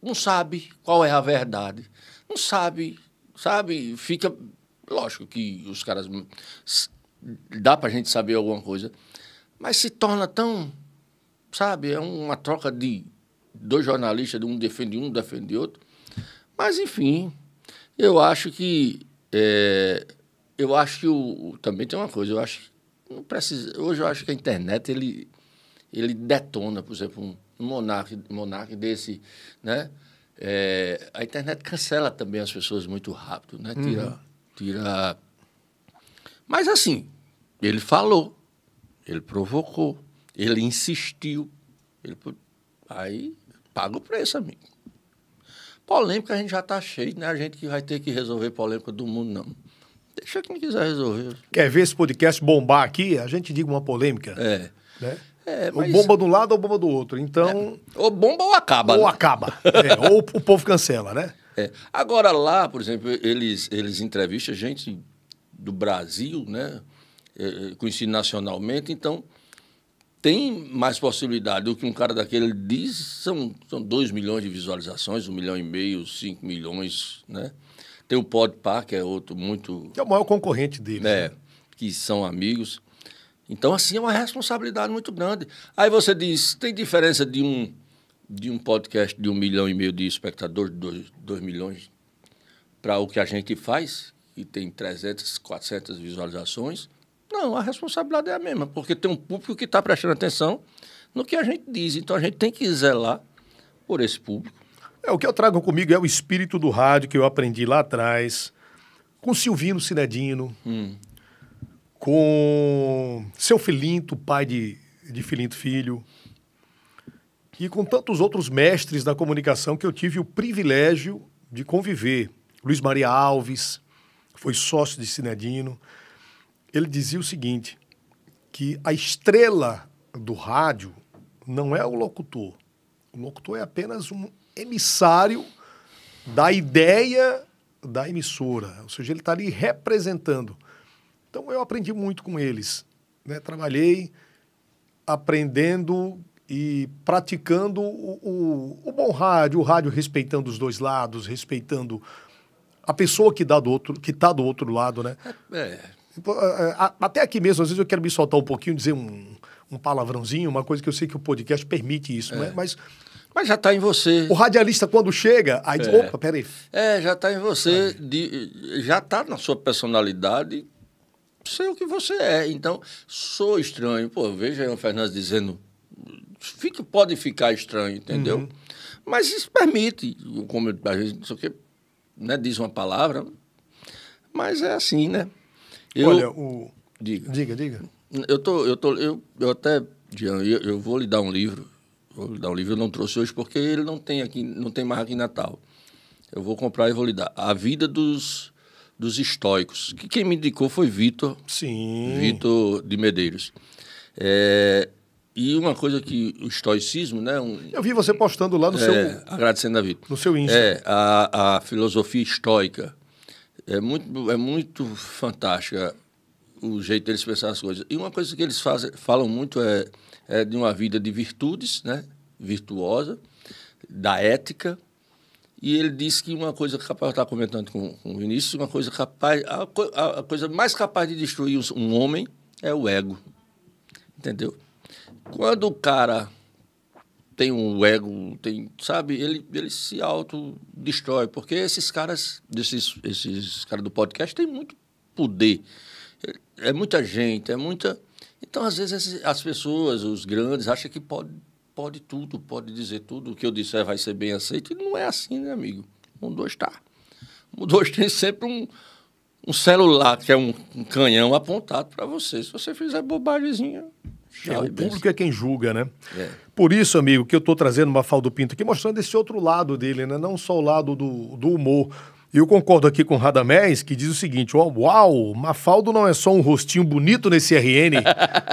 não sabe qual é a verdade. Não sabe, sabe? Fica. Lógico que os caras. Dá pra gente saber alguma coisa. Mas se torna tão. Sabe? É uma troca de dois jornalistas, um defende um, defende outro. Mas, enfim, eu acho que. é, eu acho que o, também tem uma coisa, eu acho que não precisa. Hoje eu acho que a internet ele, ele detona, por exemplo, um, monarca, monarca desse, né? É, a internet cancela também as pessoas muito rápido, né? Tira, tira. Mas assim, ele falou, ele provocou, ele insistiu, ele aí paga o preço, amigo. Polêmica a gente já está cheio, né? A gente que vai ter que resolver polêmica do mundo, não. Deixa quem quiser resolver. Quer ver esse podcast bombar aqui? A gente diga uma polêmica. É. Né? É, Ou mas- bomba de um lado ou bomba do outro. Então, Ou bomba ou acaba. ou né? acaba. É, ou o povo cancela, né? É. Agora lá, por exemplo, eles, eles entrevistam gente do Brasil, né? É, é, conhecido nacionalmente, então tem mais possibilidade do que um cara daquele diz, são, são 2 milhões de visualizações, 1 um milhão e meio, 5 milhões, né? Tem o Podpah, que é outro muito... Que é o maior concorrente dele. né? Que são amigos. Então, assim, é uma responsabilidade muito grande. Aí você diz, tem diferença de um, de um podcast de um milhão e meio de espectadores, dois, dois milhões, para o que a gente faz, e tem 300, 400 visualizações? Não, a responsabilidade é a mesma, porque tem um público que está prestando atenção no que a gente diz. Então, a gente tem que zelar por esse público. É, o que eu trago comigo é o espírito do rádio que eu aprendi lá atrás, com Silvino Cinedino, com seu Filinto, pai de, de Filinto Filho, e com tantos outros mestres da comunicação que eu tive o privilégio de conviver. Luiz Maria Alves, foi sócio de Cinedino. Ele dizia o seguinte, que a estrela do rádio não é o locutor. O locutor é apenas um emissário da ideia da emissora, ou seja, ele está ali representando. Então eu aprendi muito com eles, né? Trabalhei aprendendo e praticando o, o, o, bom rádio, o rádio respeitando os dois lados, respeitando a pessoa que dá do outro, que está do outro lado, né? É. Até aqui mesmo, às vezes eu quero me soltar um pouquinho, dizer um, um palavrãozinho, uma coisa que eu sei que o podcast permite isso, é. mas mas já está em você. O radialista, quando chega, aí diz, É. opa, peraí. É, já está em você, de- já está na sua personalidade ser o que você é. Então, sou estranho. Pô, veja o Fernandes dizendo, fica, pode ficar estranho, entendeu? Uhum. Mas isso permite, como a gente, não sei o quê, né, diz uma palavra, mas é assim, né? Eu, Olha, o... diga. Diga, diga. Eu tô, eu tô, eu, eu até, Jean, eu, eu vou lhe dar um livro. Vou lhe dar um livro. Eu não trouxe hoje porque ele não tem aqui, não tem mais aqui em Natal. Eu vou comprar e vou lhe dar. A vida dos, dos estoicos. Que quem me indicou foi Vitor, Sim. Vitor de Medeiros. É, e uma coisa que o estoicismo, né? Um, Eu vi você postando lá no, é, seu, agradecendo a Vitor. no seu Insta. É, a, a filosofia estoica. É muito, é muito fantástica o jeito deles pensar as coisas. E uma coisa que eles fazem, falam muito é, é de uma vida de virtudes, né? virtuosa, da ética. E ele disse que uma coisa capaz, eu estava comentando com, com o Vinícius, uma coisa capaz, a, a- a coisa mais capaz de destruir um homem é o ego. Entendeu? Quando o cara tem um ego, tem, sabe, ele, ele se autodestrói, porque esses caras, esses, esses caras do podcast têm muito poder. É muita gente, é muita. Então, às vezes, as pessoas, os grandes, acham que pode, pode tudo, pode dizer tudo, o que eu disser vai ser bem aceito, e não é assim, né, amigo? O dois está. O dois tem sempre um, um celular, que é um, um canhão apontado para você. Se você fizer bobagemzinha, É, o público é quem julga, né? É. Por isso, amigo, que eu estou trazendo Mafaldo Pinto aqui, mostrando esse outro lado dele, né? Não só o lado do, do humor. E eu concordo aqui com o Radamés, que diz o seguinte: ó, uau, Mafaldo não é só um rostinho bonito nesse RN.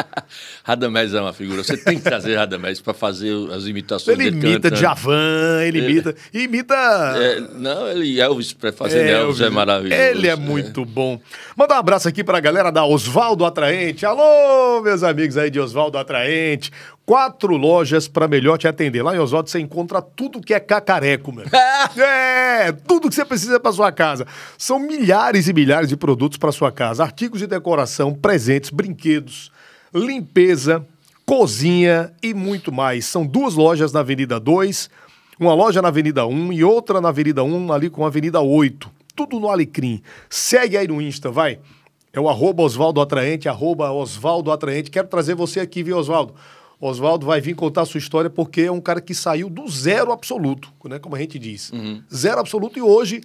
Radamés é uma figura. Você tem que trazer Radamés para fazer as imitações ele dele imita cantando. Djavan, ele imita. imita. É, não, ele Elvis para fazer Elvis é maravilhoso. Ele é muito bom. Manda um abraço aqui pra galera da Osvaldo Atraente. Alô, meus amigos aí de Osvaldo Atraente. Quatro lojas pra melhor te atender. Lá em Osvaldo você encontra tudo que é cacareco, meu. é, tudo que você precisa pra sua casa. São milhares e milhares de produtos pra sua casa. Artigos de decoração, presentes, brinquedos, limpeza, cozinha e muito mais. São duas lojas na Avenida 2, uma loja na Avenida 1 e outra na Avenida 1 ali com a Avenida 8. Tudo no Alecrim. Segue aí no Insta, vai. É o arroba Osvaldo Atraente, arroba Osvaldo Atraente. Quero trazer você aqui, viu, Osvaldo? Osvaldo vai vir contar a sua história porque é um cara que saiu do zero absoluto, né? Como a gente diz. Zero absoluto e hoje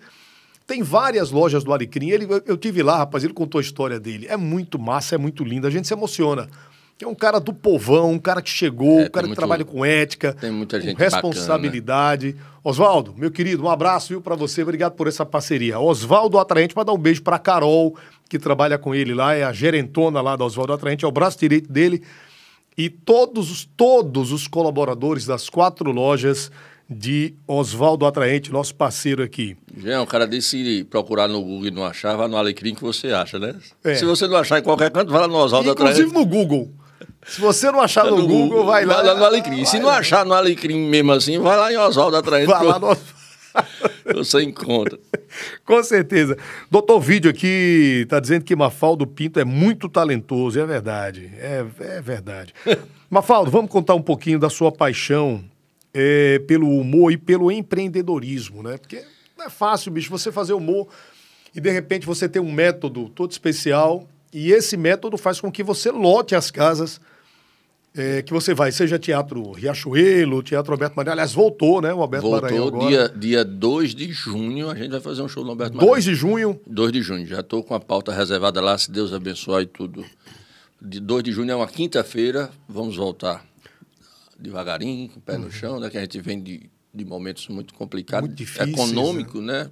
tem várias lojas do Alecrim. Ele, eu, eu tive lá, rapaz, ele contou a história dele. É muito massa, é muito lindo, a gente se emociona. É um cara do povão, um cara que chegou, É, um cara que muito- trabalha com ética, tem muita com gente responsabilidade. Oswaldo, meu querido, um abraço, viu, para você. Obrigado por essa parceria. Oswaldo Atraente, para dar um beijo para Carol, que trabalha com ele lá, é a gerentona lá da Oswaldo Atraente, é o braço direito dele. E todos os, todos os colaboradores das quatro lojas de Oswaldo Atraente, nosso parceiro aqui. Já, o cara disse se procurar no Google e não achar, vai no Alecrim que você acha, né? É. Se você não achar em qualquer canto, vai lá no Oswaldo Inclusive atrás. no Google. Se você não achar no, No Google, vai lá. Vai lá no Alecrim. Se não achar no Alecrim mesmo assim, vai lá em Oswaldo Atraente. Vai lá no... Você encontra. Com certeza. Doutor Vídeo aqui está dizendo que Mafaldo Pinto é muito talentoso. É verdade. É, é verdade. Mafaldo, vamos contar um pouquinho da sua paixão é, pelo humor e pelo empreendedorismo, né? Porque não é fácil, bicho, você fazer humor e de repente você tem um método todo especial e esse método faz com que você lote as casas é, que você vai, seja Teatro Riachuelo, Teatro Alberto Maranhão. Aliás, voltou, né? O Alberto Maranhão Voltou agora. dia, dia 2 de junho, a gente vai fazer um show no Alberto Maranhão. 2 de junho. 2 de junho, já estou com a pauta reservada lá, se Deus abençoar e tudo. De 2 de junho é uma quinta-feira, vamos voltar devagarinho, com o pé Uhum. no chão, né? Que a gente vem de, de momentos muito complicados, Muito difíceis, econômico, né?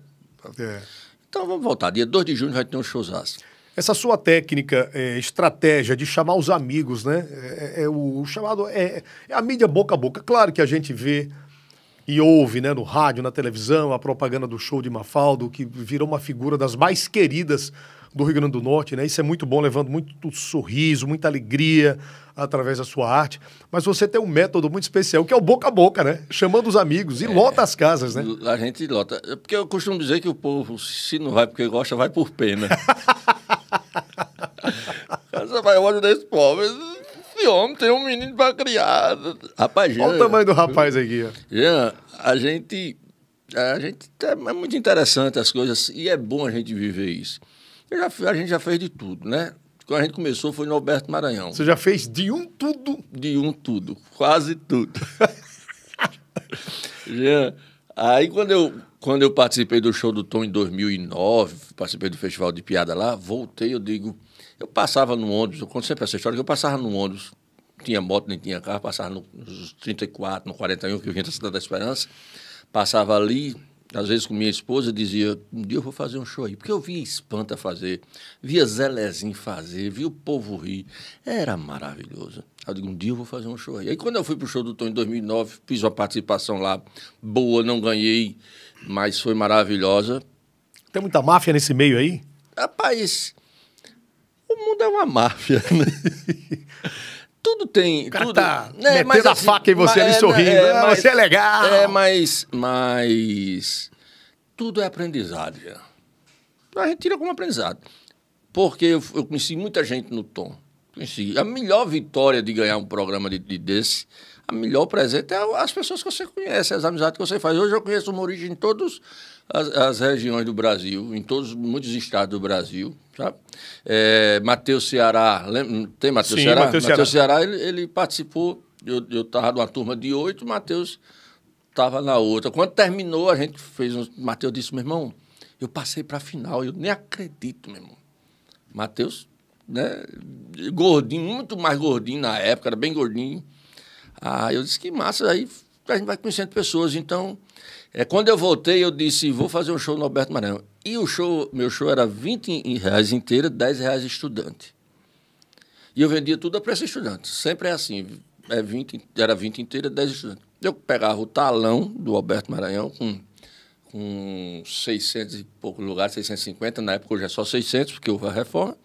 É. Então vamos voltar. Dia 2 de junho vai ter um showzaço. Essa sua técnica, é, estratégia de chamar os amigos, né? É, é o, o chamado. É, é a mídia boca a boca. Claro que a gente vê e ouve, né, no rádio, na televisão, a propaganda do show de Mafaldo, que virou uma figura das mais queridas do Rio Grande do Norte, né? Isso é muito bom, levando muito sorriso, muita alegria através da sua arte. Mas você tem um método muito especial, que é o boca a boca, né? Chamando os amigos e lota as casas, né? A gente lota. É Porque eu costumo dizer que o povo, se não vai porque gosta, vai por pena. Vai olhar desse povo. Esse homem tem um menino para criar. Rapaz, Olha o Jean, tamanho do rapaz aqui, ó. Jean, a gente. A gente é muito interessante as coisas e é bom a gente viver isso. Eu já, a gente já fez de tudo, né? Quando a gente começou foi no Alberto Maranhão. Você já fez de um tudo. De um tudo, quase tudo. Jean, aí quando eu, quando eu participei do show do Tom em 2009, participei do festival de piada lá, voltei, eu digo, eu passava no ônibus, eu conto sempre essa história, que eu passava no ônibus, não tinha moto, nem tinha carro, passava no- nos 34, no 41, que eu vinha da Cidade da Esperança, passava ali, às vezes com minha esposa, dizia, um dia eu vou fazer um show aí, porque eu via Espanta fazer, via Zelezinho fazer, via o povo rir, era maravilhoso. Eu digo, um dia eu vou fazer um show aí. Aí quando eu fui pro show do Tom em 2009, fiz uma participação lá, boa, não ganhei, mas foi maravilhosa. Tem muita máfia nesse meio aí? Rapaz, o mundo é uma máfia, né? Tudo tem. O cara tudo, tá né, metendo mas a assim, faca em você ali mas- sorrindo. é, Ah, mas- você é legal. É, mas, mas tudo é aprendizado. Já. A gente tira como aprendizado. Porque eu, eu conheci muita gente no Tom. Conheci. A melhor vitória de ganhar um programa de, de desse, a melhor presente é as pessoas que você conhece, as amizades que você faz. Hoje eu conheço humoristas em todas as, as regiões do Brasil, em todos, muitos estados do Brasil, sabe? É, Matheus Ceará, lembra, tem Matheus Ceará? Matheus Ceará. Ceará, ele, ele participou, eu estava numa turma de oito, o Matheus estava na outra. Quando terminou, a gente fez um. Matheus disse, meu irmão, eu passei para a final, eu nem acredito, meu irmão. Matheus, né, gordinho, muito mais gordinho na época, era bem gordinho. Ah, eu disse que massa, aí a gente vai conhecendo pessoas. Então, é, quando eu voltei, eu disse, vou fazer um show no Alberto Maranhão. E o show, meu show era 20 reais inteira, 10 reais estudante. E eu vendia tudo a preço estudante. Sempre é assim. É 20, era 20 inteira, 10 estudantes. Eu pegava o talão do Alberto Maranhão com, com 600 e poucos lugares, 650, na época hoje é só 600, porque houve a reforma.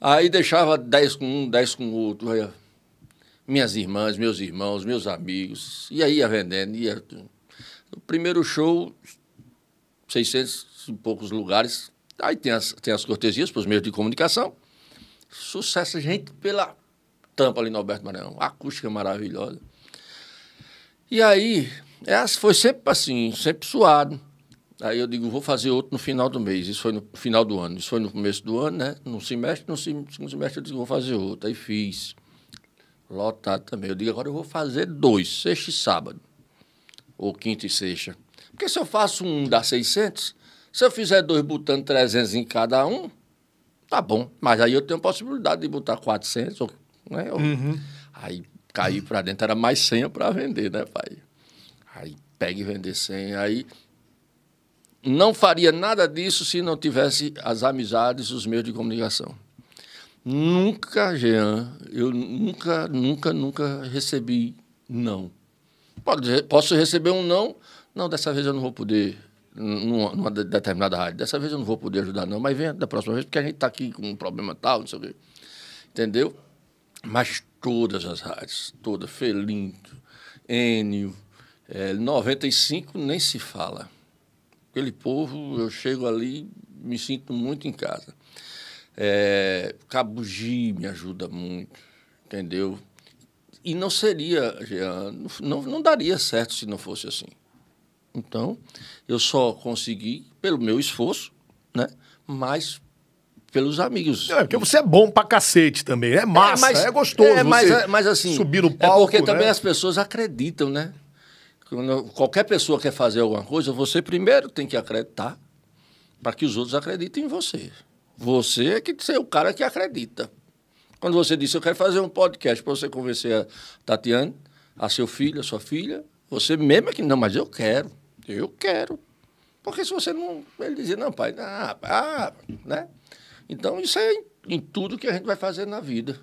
Aí deixava 10 com um, 10 com o outro. Minhas irmãs, meus irmãos, meus amigos. E aí ia vendendo. Ia... Primeiro show, 600 e poucos lugares. Aí tem as, tem as cortesias para os meios de comunicação. Sucesso, gente, pela tampa ali no Alberto Maranhão. Acústica maravilhosa. E aí, essa foi sempre assim, sempre suado. Aí eu digo, vou fazer outro no final do mês. Isso foi no final do ano. Isso foi no começo do ano, né? No semestre, no segundo semestre eu digo, vou fazer outro. Aí fiz. Lotado também. Eu digo, agora eu vou fazer dois, sexta e sábado. Ou quinta e sexta. Porque se eu faço um, dá 600. Se eu fizer dois botando 300 em cada um, tá bom. Mas aí eu tenho possibilidade de botar 400, ou, né? Ou- Aí cair para dentro era mais senha para vender, né, pai? Aí pega e vender senha. Aí não faria nada disso se não tivesse as amizades, os meios de comunicação. Nunca, Jean, eu nunca, nunca, nunca recebi não. Pode, posso receber um não, não, dessa vez eu não vou poder, numa, numa de- determinada rádio, dessa vez eu não vou poder ajudar não, mas venha da próxima vez, porque a gente está aqui com um problema tal, não sei o quê. Entendeu? Mas todas as rádios, todas, Felinto, Enio, é, 95 nem se fala. Aquele povo, eu chego ali, me sinto muito em casa. É, Cabugi me ajuda muito, entendeu? E não seria, Jean, não, não daria certo se não fosse assim. Então, eu só consegui pelo meu esforço, né? Mas pelos amigos. É, porque você é bom pra cacete também. É massa, é, mas, é gostoso. É, mas, mas assim. Subir no palco. É porque também né? as pessoas acreditam, né? Quando qualquer pessoa quer fazer alguma coisa, você primeiro tem que acreditar para que os outros acreditem em você. Você é que ser o cara que acredita. Quando você disse, eu quero fazer um podcast para você convencer a Tatiane, a seu filho, a sua filha, você mesmo é que, não, mas eu quero, eu quero. Porque se você não. Ele dizia, não, pai, ah, ah, né? Então, isso é em, em tudo que a gente vai fazer na vida.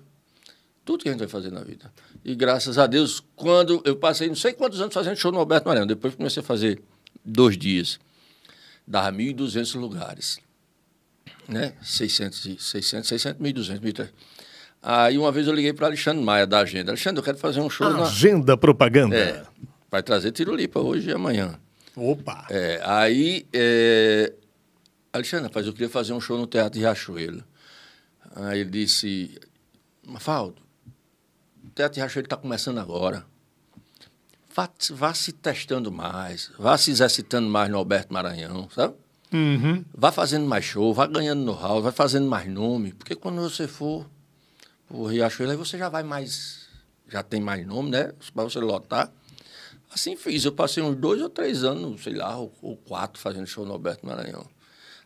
Tudo que a gente vai fazer na vida. E graças a Deus, quando eu passei não sei quantos anos fazendo show no Alberto Maranhão, depois comecei a fazer dois dias, dava 1.200 lugares. Né? 600, 600, 600, 1.200, 1.300. Aí uma vez eu liguei para Alexandre Maia, da Agenda. Alexandre, eu quero fazer um show na... Agenda Propaganda. É, vai trazer Tirolipa hoje e amanhã. Opa! É, aí, é... Alexandre, rapaz, eu queria fazer um show no Teatro de Riachuelo. Aí ele disse, Mafaldo, o Teatro de Riachuelo está começando agora. Vá, vá, se testando mais, vá se exercitando mais no Alberto Maranhão, sabe? Uhum. Vá fazendo mais show, vá ganhando know-how, vai fazendo mais nome, porque quando você for o Riachuelo, aí você já vai mais, já tem mais nome, né? Para você lotar. Assim fiz, eu passei uns dois ou três anos, sei lá, ou, ou, quatro fazendo show no Alberto Maranhão.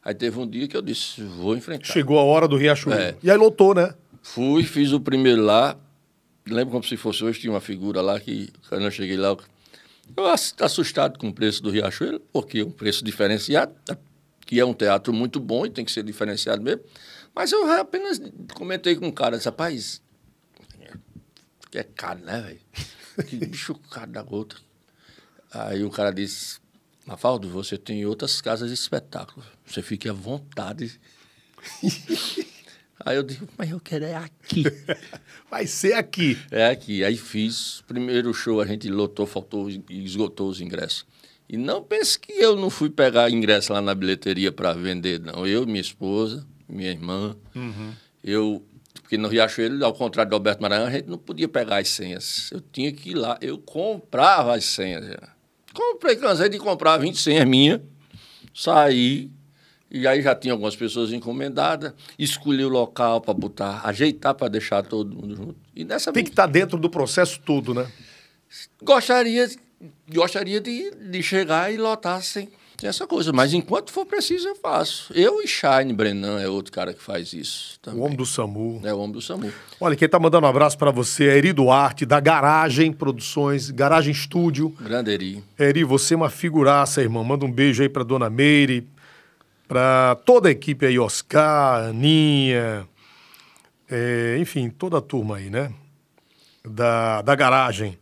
Aí teve um dia que eu disse, vou enfrentar. Chegou a hora do Riachuelo. É. E aí lotou, né? Fui, fiz o primeiro lá. Lembro como se fosse hoje, tinha uma figura lá que, quando eu cheguei lá, eu assustado com o preço do Riachuelo, porque é um preço diferenciado, que é um teatro muito bom e tem que ser diferenciado mesmo. Mas eu apenas comentei com um cara, disse, rapaz, que é caro, né, velho? Que bicho caro da gota. Aí o cara disse, Mafaldo, você tem outras casas de espetáculo. Você fique à vontade. Aí eu digo, mas eu quero é aqui. Vai ser aqui. É aqui. Aí fiz. Primeiro show a gente lotou, faltou e esgotou os ingressos. E não pense que eu não fui pegar ingresso lá na bilheteria para vender, não. Eu, minha esposa, minha irmã. Uhum. Eu, porque no Riachuelo, ao contrário do Alberto Maranhão, a gente não podia pegar as senhas. Eu tinha que ir lá, eu comprava as senhas. Comprei, cansei de comprar 20 senhas minhas, saí, e aí já tinha algumas pessoas encomendadas, escolhi o local para botar, ajeitar para deixar todo mundo junto. E nessa Tem que estar tá dentro do processo tudo, né? Gostaria, gostaria de, de chegar e lotar sem, essa coisa. Mas enquanto for preciso, eu faço. Eu e Shine Brenan é outro cara que faz isso. Também. O homem do SAMU. É o homem do SAMU. Olha, quem está mandando um abraço para você é Eri Duarte, da Garagem Produções, Garagem Estúdio. Grande Eri. Eri, você é uma figuraça, irmão. Manda um beijo aí para dona Meire, para toda a equipe aí, Oscar, Aninha, é, enfim, toda a turma aí, né? Da, da Garagem.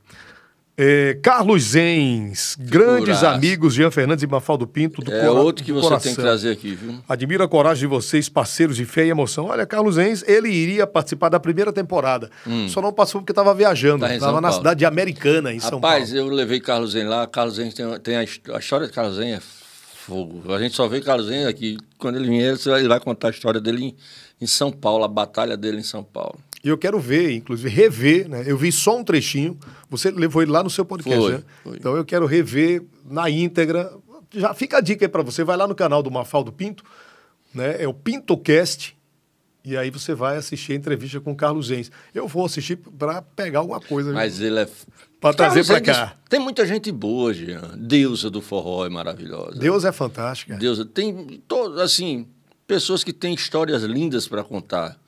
É, Carlos Zens, grandes amigos, Jean Fernandes e Mafaldo Pinto, do É outro que você tem que trazer aqui, viu? Admiro a coragem de vocês, parceiros de fé e emoção. Olha, Carlos Zens, ele iria participar da primeira temporada, hum. só não passou porque estava viajando, estava tá na cidade Americana, em Rapaz, São Paulo. Rapaz, eu levei Carlos Zens lá, Carlos Zens tem, tem a, a, história de Carlos Zens é fogo. A gente só vê Carlos Zens aqui, quando ele vier, ele vai contar a história dele em, em São Paulo, a batalha dele em São Paulo. E eu quero ver, inclusive, rever, né? Eu vi só um trechinho, você levou ele lá no seu podcast, foi, né? Foi. Então eu quero rever na íntegra. Já fica a dica aí para você, vai lá no canal do Mafaldo Pinto, né? É o PintoCast. E aí você vai assistir a entrevista com o Carlos Zenz. Eu vou assistir para pegar alguma coisa. Mas ele é para trazer para cá. Tem muita gente boa, Jean. Deusa do forró é maravilhosa. Deus é fantástica. Deusa tem todo assim pessoas que têm histórias lindas para contar.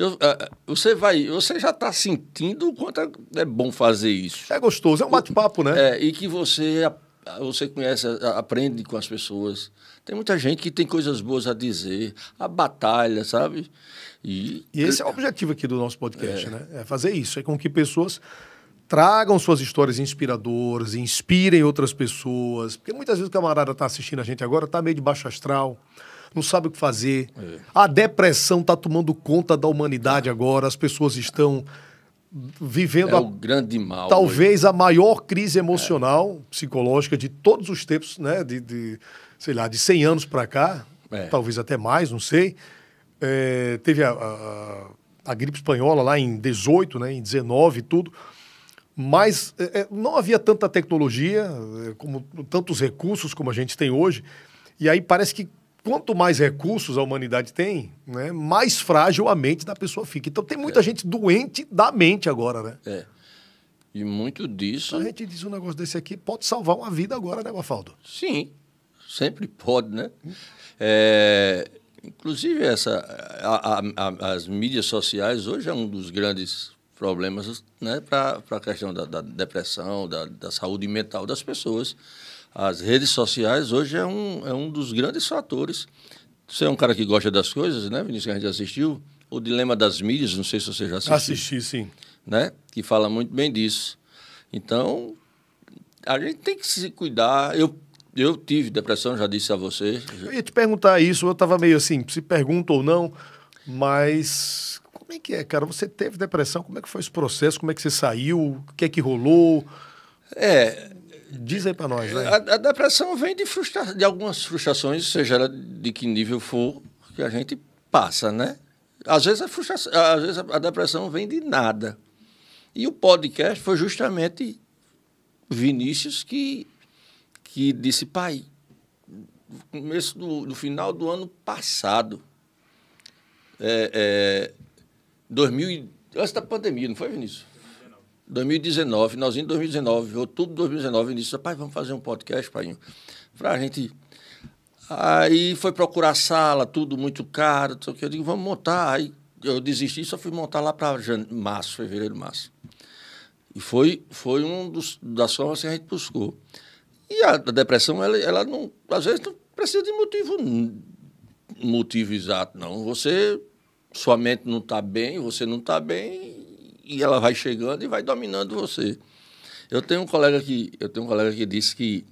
Eu, uh, você vai, você já está sentindo o quanto é bom fazer isso. É gostoso, é um bate-papo, né? É, e que você, você conhece, aprende com as pessoas. Tem muita gente que tem coisas boas a dizer, a batalha, sabe? E, e esse é o objetivo aqui do nosso podcast, é. né? É fazer isso, é com que pessoas tragam suas histórias inspiradoras, inspirem outras pessoas. Porque muitas vezes o camarada está assistindo a gente agora, está meio de baixo astral não sabe o que fazer. É. A depressão está tomando conta da humanidade agora, as pessoas estão vivendo É a o grande mal. talvez a maior crise emocional, psicológica de todos os tempos, né? De, de, sei lá, de 100 anos para cá, É. talvez até mais, não sei. É, teve a, a, a gripe espanhola lá em 18, né? Em 19 e tudo. Mas é, é, não havia tanta tecnologia, é, como tantos recursos como a gente tem hoje. E aí parece que quanto mais recursos a humanidade tem, né, mais frágil a mente da pessoa fica. Então tem muita gente doente da mente agora, né? É. E muito disso, A gente diz um negócio desse aqui, pode salvar uma vida agora, né, Mafaldo? sim, sempre pode, né? É, inclusive, essa, a- a- a- as mídias sociais hoje é um dos grandes problemas né, para a questão da, da depressão, da, da saúde mental das pessoas. As redes sociais hoje é um, é um dos grandes fatores. Você é um cara que gosta das coisas, né, Vinícius, que a gente assistiu? O Dilema das Mídias, não sei se você já assistiu. Assisti, sim. né? Que fala muito bem disso. Então, a gente tem que se cuidar. Eu, eu tive depressão, já disse a você. Eu ia te perguntar isso, eu estava meio assim, se pergunta ou não, mas como é que é, cara? Você teve depressão, como é que foi esse processo? Como é que você saiu? O que é que rolou? É, Diz aí pra nós, né? a, a depressão vem de, frustra de algumas frustrações, seja ela de que nível for, que a gente passa, né? Às vezes a, frustração, às vezes a depressão vem de nada. E o podcast foi justamente Vinícius que, que disse, pai, começo do, no final do ano passado, é, é, 2000, e- antes da pandemia, não foi, Vinícius? 2019, nós em 2019, outubro de 2019, Vinícius, pai, vamos fazer um podcast, pai, pra gente... Aí foi procurar sala, tudo muito caro, não sei o que, eu digo, vamos montar. Aí eu desisti, só fui montar lá para março, fevereiro, março. E foi, foi um dos, das formas que a gente buscou. E a, a depressão, ela, ela não, às vezes não precisa de motivo, motivo exato, não. Você, sua mente não está bem, você não está bem, e ela vai chegando e vai dominando você. Eu tenho um colega que, eu tenho um colega que disse que,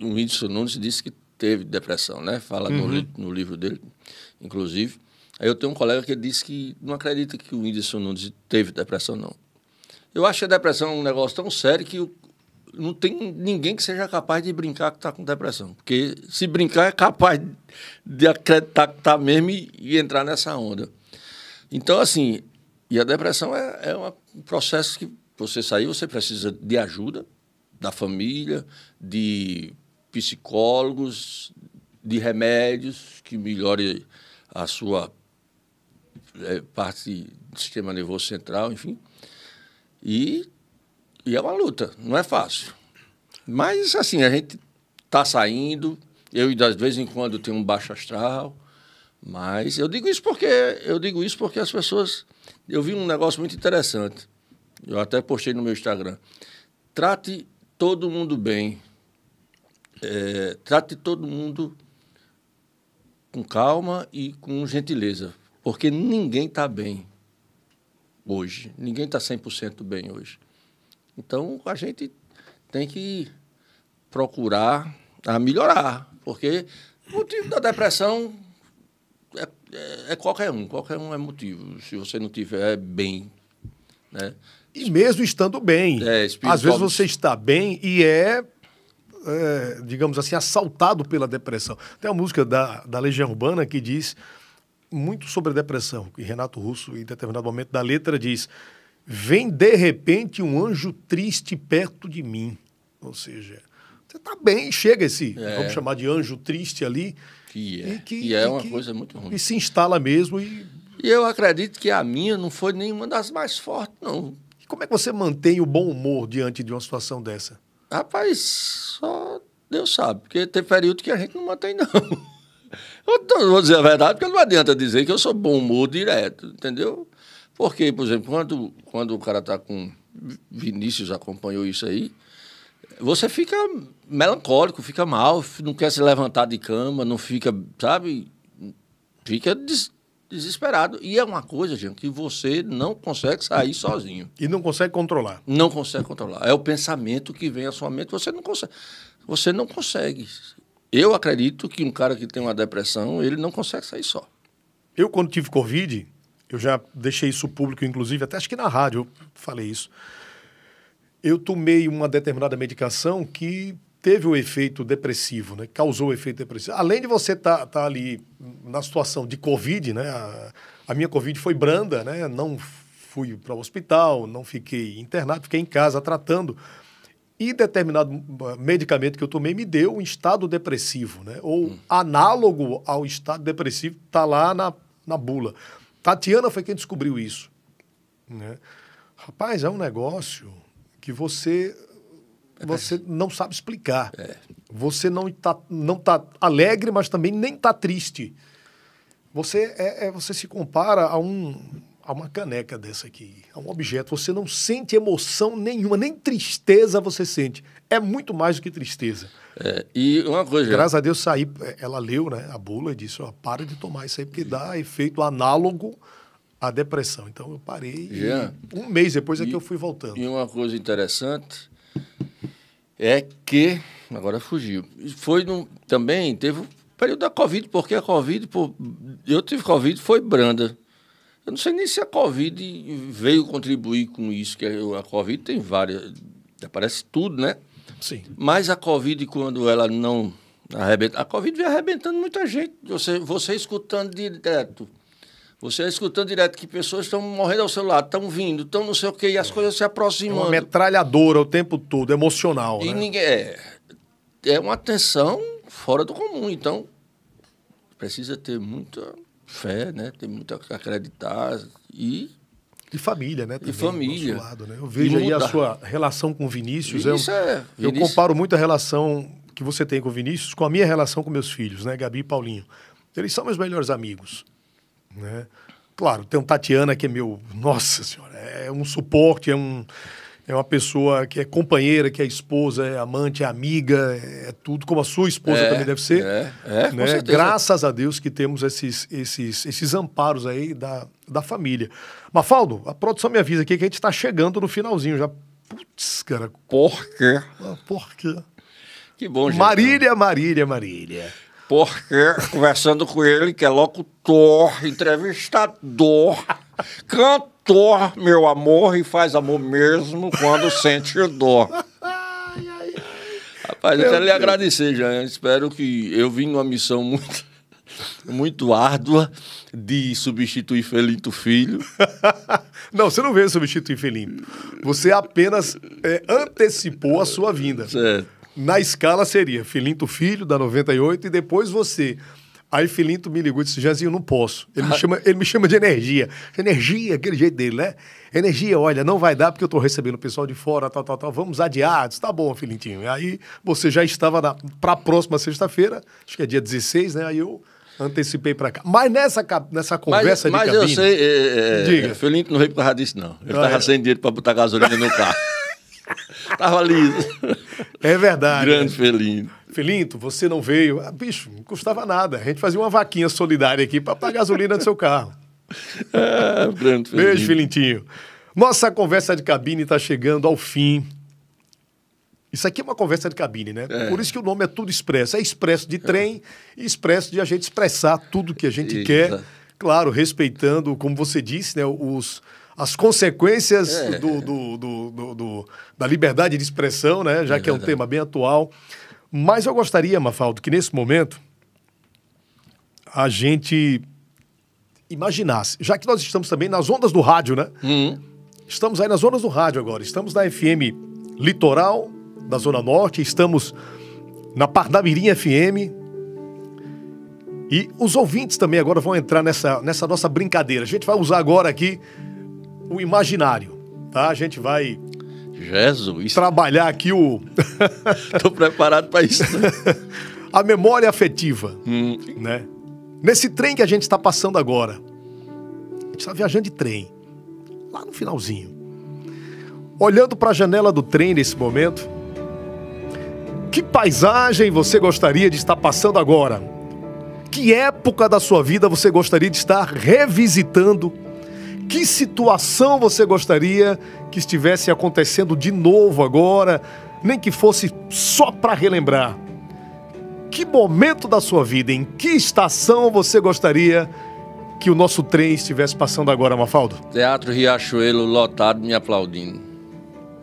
o Whindersson Nunes disse que teve depressão, né? Fala no, li- no livro dele, inclusive. Aí eu tenho um colega que disse que não acredita que o Whindersson Nunes teve depressão, não. Eu acho a depressão um negócio tão sério que o- não tem ninguém que seja capaz de brincar que está com depressão. Porque se brincar é capaz de acreditar que está mesmo e, e entrar nessa onda. Então, assim, e a depressão é, é um processo que você sair, você precisa de ajuda da família, de psicólogos, de remédios que melhore a sua eh, parte do sistema nervoso central, enfim. E, e é uma luta, não é fácil. Mas, assim, a gente está saindo. Eu, de vez em quando, tenho um baixo astral. Mas eu digo isso porque eu digo isso porque as pessoas. Eu vi um negócio muito interessante. Eu até postei no meu Instagram. Trate todo mundo bem. É, trate todo mundo com calma e com gentileza. Porque ninguém está bem hoje. Ninguém está 100% bem hoje. Então, a gente tem que procurar a melhorar. Porque o motivo da depressão é, é- é qualquer um. Qualquer um é motivo. Se você não tiver bem, né? E mesmo estando bem. É, Às vezes você está bem e é, é, digamos assim, assaltado pela depressão. Tem uma música da, da Legião Urbana que diz muito sobre a depressão. E Renato Russo, em determinado momento da letra, diz: Vem de repente um anjo triste perto de mim. Ou seja, você está bem, chega esse, É. vamos chamar de anjo triste ali. É, e que, é e uma que- coisa muito ruim. E se instala mesmo. E, E eu acredito que a minha não foi nenhuma das mais fortes, não. e como é que você mantém o bom humor diante de uma situação dessa? Rapaz, só Deus sabe, porque tem período que a gente não mantém, não. Eu não vou dizer a verdade, porque não adianta dizer que eu sou bom humor direto, entendeu? Porque, por exemplo, quando, quando o cara está com. Vinícius acompanhou isso aí, você fica melancólico, fica mal, não quer se levantar de cama, não fica, sabe? Fica des- desesperado. E é uma coisa, gente, que você não consegue sair sozinho E não consegue controlar. não consegue controlar. É o pensamento que vem à sua mente, você não consegue. Você não consegue. Eu acredito que um cara que tem uma depressão, ele não consegue sair só. Eu, quando tive Covid, eu já deixei isso público, inclusive, até acho que na rádio eu falei isso. Eu tomei uma determinada medicação que teve o efeito depressivo, né? Causou o efeito depressivo. Além de você estar tá, tá ali na situação de Covid, né? A, a, minha Covid foi branda, né? Não fui para o hospital, não fiquei internado, fiquei em casa tratando. E determinado medicamento que eu tomei me deu um estado depressivo, né? Ou hum. análogo ao estado depressivo, está lá na, na bula. Tatiana foi quem descobriu isso. Né? Rapaz, é um negócio que você você não sabe explicar. É. Você não está não tá alegre, mas também nem está triste. Você, é, é, você se compara a, um, a uma caneca dessa aqui, a um objeto. Você não sente emoção nenhuma, nem tristeza você sente. É muito mais do que tristeza. É, e uma coisa. Graças a Deus saí, ela leu né, a bula e disse: ó, para de tomar isso aí, porque dá efeito análogo à depressão. Então eu parei. Jean, um mês depois é que eu fui voltando. E uma coisa interessante é que. Agora fugiu. Foi no, também, teve o período da Covid, porque a Covid, por, eu tive Covid, foi branda. Eu não sei nem se a Covid veio contribuir com isso, que a Covid tem várias. Aparece tudo, né? Sim. Mas a Covid, quando ela não arrebenta. A Covid vem arrebentando muita gente. Você, você escutando direto. Você escutando direto que pessoas estão morrendo ao seu lado, estão vindo, estão não sei o quê, e as é. coisas se aproximando. É uma metralhadora o tempo todo, emocional. E né? ninguém. É, é uma tensão fora do comum. Então, precisa ter muita fé, né? Ter muito a acreditar e. E família, né? Também, e família. Lado, né? Eu vejo aí a sua relação com o Vinícius. Vinícius eu, é, eu comparo muito a relação que você tem com o Vinícius com a minha relação com meus filhos, né? Gabi e Paulinho. Eles são meus melhores amigos. Né? Claro, tem um Tatiana que é meu, nossa senhora, é um suporte, é, um, é uma pessoa que é companheira, que é esposa, é amante, é amiga, é tudo, como a sua esposa é, também deve ser. É, é né? Graças a Deus que temos esses, esses, esses amparos aí da, da família. Mafaldo, a produção me avisa aqui que a gente está chegando no finalzinho já. Putz, cara. Por quê? Ah, por quê? Que bom, gente. Marília, Marília, Marília porque conversando com ele, que é locutor, entrevistador, cantor, meu amor, e faz amor mesmo quando sente dor. Rapaz, eu quero lhe agradecer, já. Espero que eu vim numa missão muito, muito árdua de substituir Felinto Filho. não, você não veio substituir Felinto. Você apenas é, antecipou a sua vinda. Certo. Na escala seria Filinto Filho, da 98, e depois você. Aí Filinto me ligou e disse, Jazinho, não posso. Ele me, ah. chama, ele me chama de energia. Energia, aquele jeito dele, né? Energia, olha, não vai dar porque eu estou recebendo o pessoal de fora, tal, tal, tal. Vamos adiar. Disse, tá bom, Filintinho. E aí você já estava para a próxima sexta-feira, acho que é dia 16, né? Aí eu antecipei para cá. Mas nessa, nessa conversa mas, de mas cabine... Mas eu sei, é, é, Diga. Filinto não veio por causa disso, não. Ele estava ah, é. sem dinheiro para botar gasolina no carro. Tava liso. É verdade. Grande é. Felinto. Felinto, você não veio. Ah, bicho, não custava nada. A gente fazia uma vaquinha solidária aqui para pagar gasolina do seu carro. Ah, grande Felinto. Beijo, Felintinho. Nossa conversa de cabine está chegando ao fim. Isso aqui é uma conversa de cabine, né? É. Por isso que o nome é Tudo Expresso. É expresso de trem e expresso de a gente expressar tudo que a gente quer. Claro, respeitando, como você disse, né, os, as consequências é. do, do, do, do, da liberdade de expressão, né? já é que é um tema bem atual. Mas eu gostaria, Mafaldo, que nesse momento a gente imaginasse, já que nós estamos também nas ondas do rádio, né? Uhum. Estamos aí nas ondas do rádio agora. Estamos na FM Litoral, da Zona Norte, estamos na Parnamirim FM. E os ouvintes também agora vão entrar nessa, nessa nossa brincadeira. A gente vai usar agora aqui o imaginário, tá? A gente vai Jesus. trabalhar aqui o Tô preparado para isso. a memória afetiva, hum. né? Nesse trem que a gente está passando agora. A gente está viajando de trem. Lá no finalzinho. Olhando para a janela do trem nesse momento, que paisagem você gostaria de estar passando agora? Que época da sua vida você gostaria de estar revisitando que situação você gostaria que estivesse acontecendo de novo agora, nem que fosse só para relembrar? Que momento da sua vida, em que estação você gostaria que o nosso trem estivesse passando agora, Mafaldo? Teatro Riachuelo lotado me aplaudindo.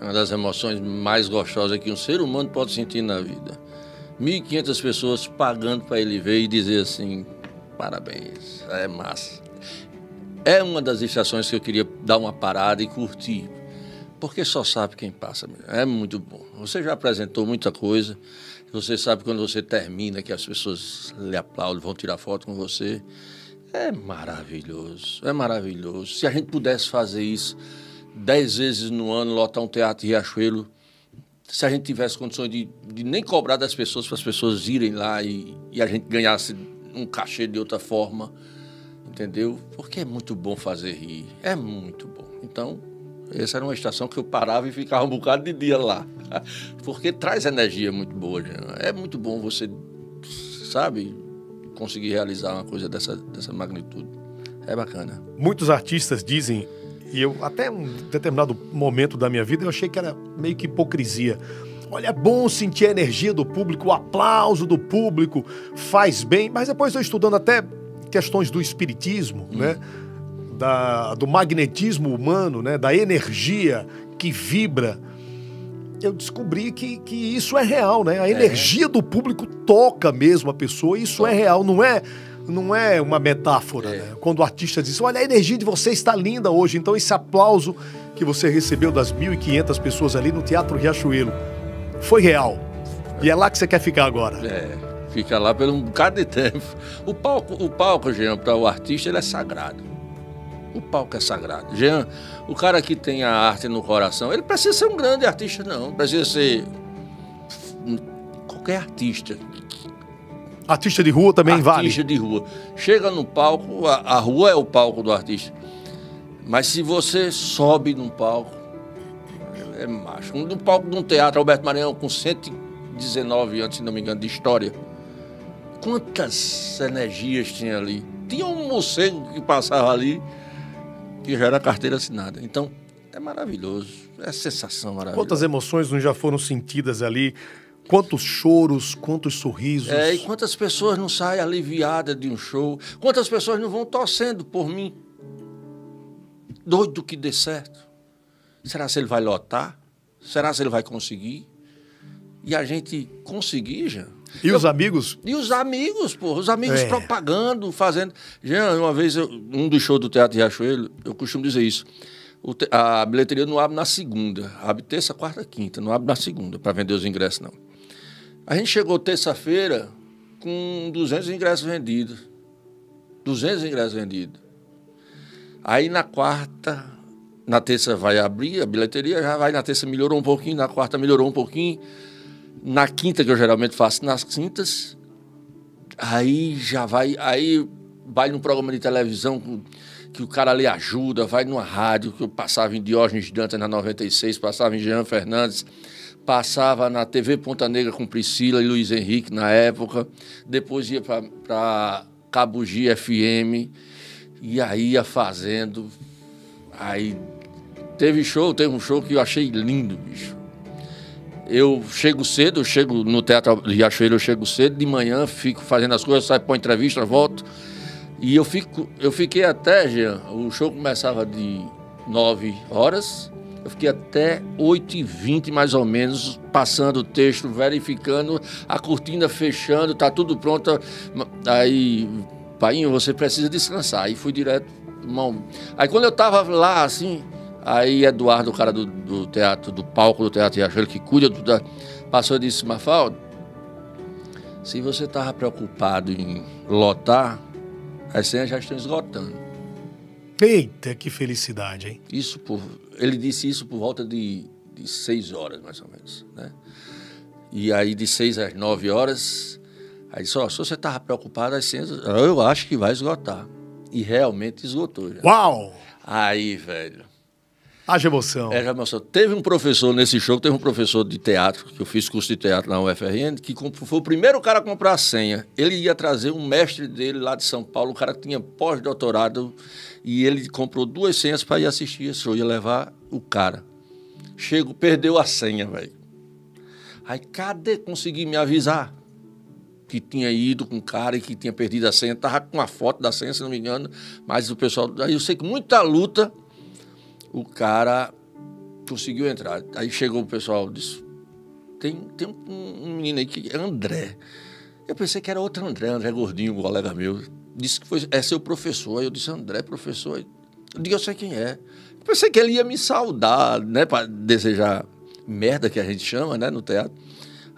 É uma das emoções mais gostosas que um ser humano pode sentir na vida. 1.500 pessoas pagando para ele ver e dizer assim: parabéns, é massa. É uma das estações que eu queria dar uma parada e curtir, porque só sabe quem passa. É muito bom. Você já apresentou muita coisa, você sabe quando você termina que as pessoas lhe aplaudem, vão tirar foto com você. É maravilhoso, é maravilhoso. Se a gente pudesse fazer isso dez vezes no ano, lotar um teatro em Riachuelo, se a gente tivesse condições de, de nem cobrar das pessoas para as pessoas irem lá e, e a gente ganhasse um cachê de outra forma, entendeu? Porque é muito bom fazer rir, é muito bom. Então, essa era uma estação que eu parava e ficava um bocado de dia lá, porque traz energia muito boa. É muito bom você, sabe, conseguir realizar uma coisa dessa, dessa magnitude. É bacana. Muitos artistas dizem, e eu até um determinado momento da minha vida eu achei que era meio que hipocrisia. Olha, é bom sentir a energia do público, o aplauso do público, faz bem, mas depois eu estudando até questões do espiritismo, hum. né? Da, do magnetismo humano, né? Da energia que vibra eu descobri que, que isso é real, né? A é. energia do público toca mesmo a pessoa, isso é real, não é não é uma metáfora, é. né? Quando o artista diz, olha, a energia de você está linda hoje, então esse aplauso que você recebeu das 1.500 pessoas ali no Teatro Riachuelo foi real. E é lá que você quer ficar agora. É, fica lá por um bocado de tempo. O palco, o palco, Jean, para o artista, ele é sagrado. O palco é sagrado. Jean, o cara que tem a arte no coração, ele precisa ser um grande artista, não. Precisa ser qualquer artista. Artista de rua também artista vale. Artista de rua. Chega no palco, a, a, rua é o palco do artista. Mas se você sobe num palco, é macho. No palco de um teatro, Alberto Maranhão, com 119 anos, se não me engano, de história. Quantas energias tinha ali? Tinha um morcego que passava ali que já era carteira assinada. Então, é maravilhoso, é sensação maravilhosa. Quantas emoções não já foram sentidas ali? Quantos choros, quantos sorrisos. É, e quantas pessoas não saem aliviadas de um show? Quantas pessoas não vão torcendo por mim? Doido que dê certo. Será se ele vai lotar? Será se ele vai conseguir? E a gente conseguir, já. E eu, os amigos? E os amigos, pô. Os amigos é. propagando, fazendo. Jean, uma vez, eu, um dos shows do Teatro Riachuelo, eu costumo dizer isso. Te, a bilheteria não abre na segunda. Abre terça, quarta, quinta. Não abre na segunda para vender os ingressos, não. A gente chegou terça-feira com 200 ingressos vendidos. 200 ingressos vendidos. Aí na quarta, na terça vai abrir a bilheteria, já vai na terça melhorou um pouquinho, na quarta melhorou um pouquinho na quinta, que eu geralmente faço nas quintas, aí já vai, aí vai num programa de televisão que o cara lhe ajuda, vai numa rádio, que eu passava em Diógenes Dantas na 96, passava em Jean Fernandes, passava na TV Ponta Negra com Priscila e Luiz Henrique na época, depois ia para Cabugi FM, e aí ia fazendo, aí teve show, teve um show que eu achei lindo, bicho eu chego cedo, eu chego no Teatro Riachuelo, eu chego cedo, de manhã fico fazendo as coisas, saio para entrevista, volto. E eu, fico, eu fiquei até, Jean, o show começava de 9 horas, eu fiquei até 8h20 mais ou menos, passando o texto, verificando, a cortina fechando, tá tudo pronto. Aí, pai, você precisa descansar. Aí fui direto, irmão. Aí quando eu tava lá, assim, Aí Eduardo, o cara do, do teatro, do palco do Teatro Riachuelo, que cuida do. Da, passou e disse, Mafalda, se você estava preocupado em lotar, as senhas já estão esgotando. Eita, que felicidade, hein? Isso por. Ele disse isso por volta de, de seis horas, mais ou menos. Né? E aí, de seis às nove horas, aí disse, ó, se você estava preocupado, as senhas, eu acho que vai esgotar. E realmente esgotou. Já. Uau! Aí, velho. Haja emoção. É, emoção. Teve um professor nesse show, teve um professor de teatro, que eu fiz curso de teatro na UFRN, que foi o primeiro cara a comprar a senha. Ele ia trazer um mestre dele lá de São Paulo, o cara tinha pós-doutorado, e ele comprou duas senhas para ir assistir esse show, ia levar o cara. Chego, perdeu a senha, velho. Aí, cadê? Consegui me avisar. que tinha ido com um cara e que tinha perdido a senha. Tava com uma foto da senha, se não me engano. Mas o pessoal. Aí eu sei que muita luta, o cara conseguiu entrar. Aí chegou o pessoal disse: tem, tem um, menino aí que é André. Eu pensei que era outro André, André Gordinho, um colega meu. Disse que foi, é seu professor. Aí eu disse, André, professor. Eu digo, eu sei quem é. Eu pensei que ele ia me saudar, né? Para desejar merda que a gente chama, né? No teatro.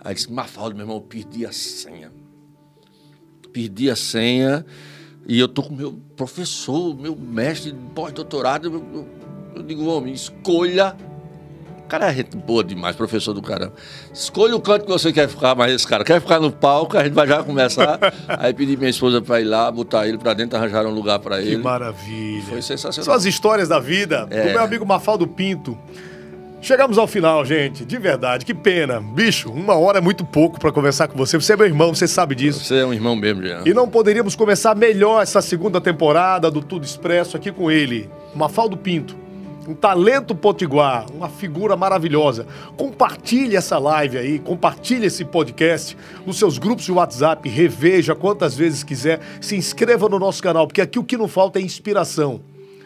Aí disse, Mafalda, meu irmão, eu perdi a senha. Perdi a senha e eu tô com meu professor, meu mestre pós-doutorado. Eu, digo, homem, escolha o cara é gente boa demais, professor do caramba. Escolha o canto que você quer ficar, mas esse cara quer ficar no palco, a gente vai já começar. Aí pedi minha esposa para ir lá, botar ele para dentro, arranjaram um lugar para ele. Que maravilha. Foi sensacional. São as histórias da vida É. do meu amigo Mafaldo Pinto. Chegamos ao final, gente. De verdade, que pena. Bicho, uma hora é muito pouco para conversar com você. Você é meu irmão, você sabe disso. Você é um irmão mesmo, Jean. E não poderíamos começar melhor essa segunda temporada do Tudo Expresso aqui com ele, Mafaldo Pinto. Um talento potiguar, uma figura maravilhosa. Compartilhe essa live aí, compartilhe esse podcast nos seus grupos de WhatsApp, reveja quantas vezes quiser, se inscreva no nosso canal, porque aqui o que não falta é inspiração.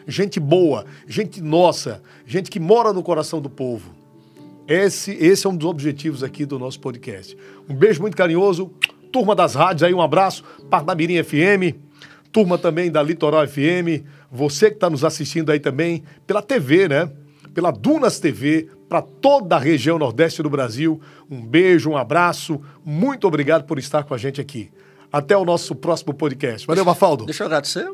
Gente boa, gente nossa, gente que mora no coração do povo. Esse, esse é um dos objetivos aqui do nosso podcast. Um beijo muito carinhoso. Turma das rádios aí, um abraço. Parnamirim FM. Turma também da Litoral FM. Você que está nos assistindo aí também pela TV, né? Pela Dunas TV, para toda a região nordeste do Brasil. Um beijo, um abraço. Muito obrigado por estar com a gente aqui. Até o nosso próximo podcast. Valeu, Mafaldo. Deixa eu agradecer.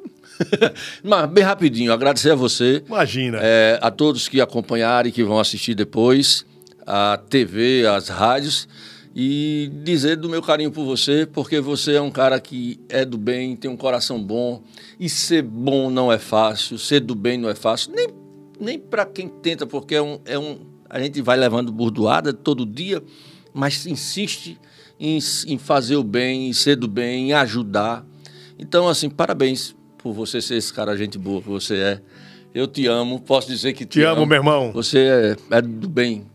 Mas, bem rapidinho, agradecer a você. Imagina. É, a todos que acompanharam e que vão assistir depois, a TV, as rádios, e dizer do meu carinho por você, porque você é um cara que é do bem, tem um coração bom, e ser bom não é fácil, ser do bem não é fácil, nem, nem para quem tenta, porque é um, é um, a gente vai levando burdoada todo dia, mas insiste em, em fazer o bem, em ser do bem, em ajudar. Então, assim, parabéns por você ser esse cara, gente boa que você é. Eu te amo, posso dizer que te, Te amo, meu irmão. Você é, é do bem.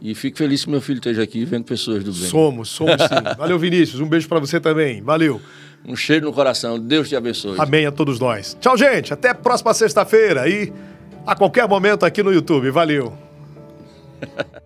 E fico feliz que meu filho esteja aqui vendo pessoas do bem. Somos, somos sim. Valeu, Vinícius. Um beijo para você também. Valeu. Um cheiro no coração. Deus te abençoe. Amém a todos nós. Tchau, gente. Até a próxima sexta-feira e a qualquer momento aqui no YouTube. Valeu.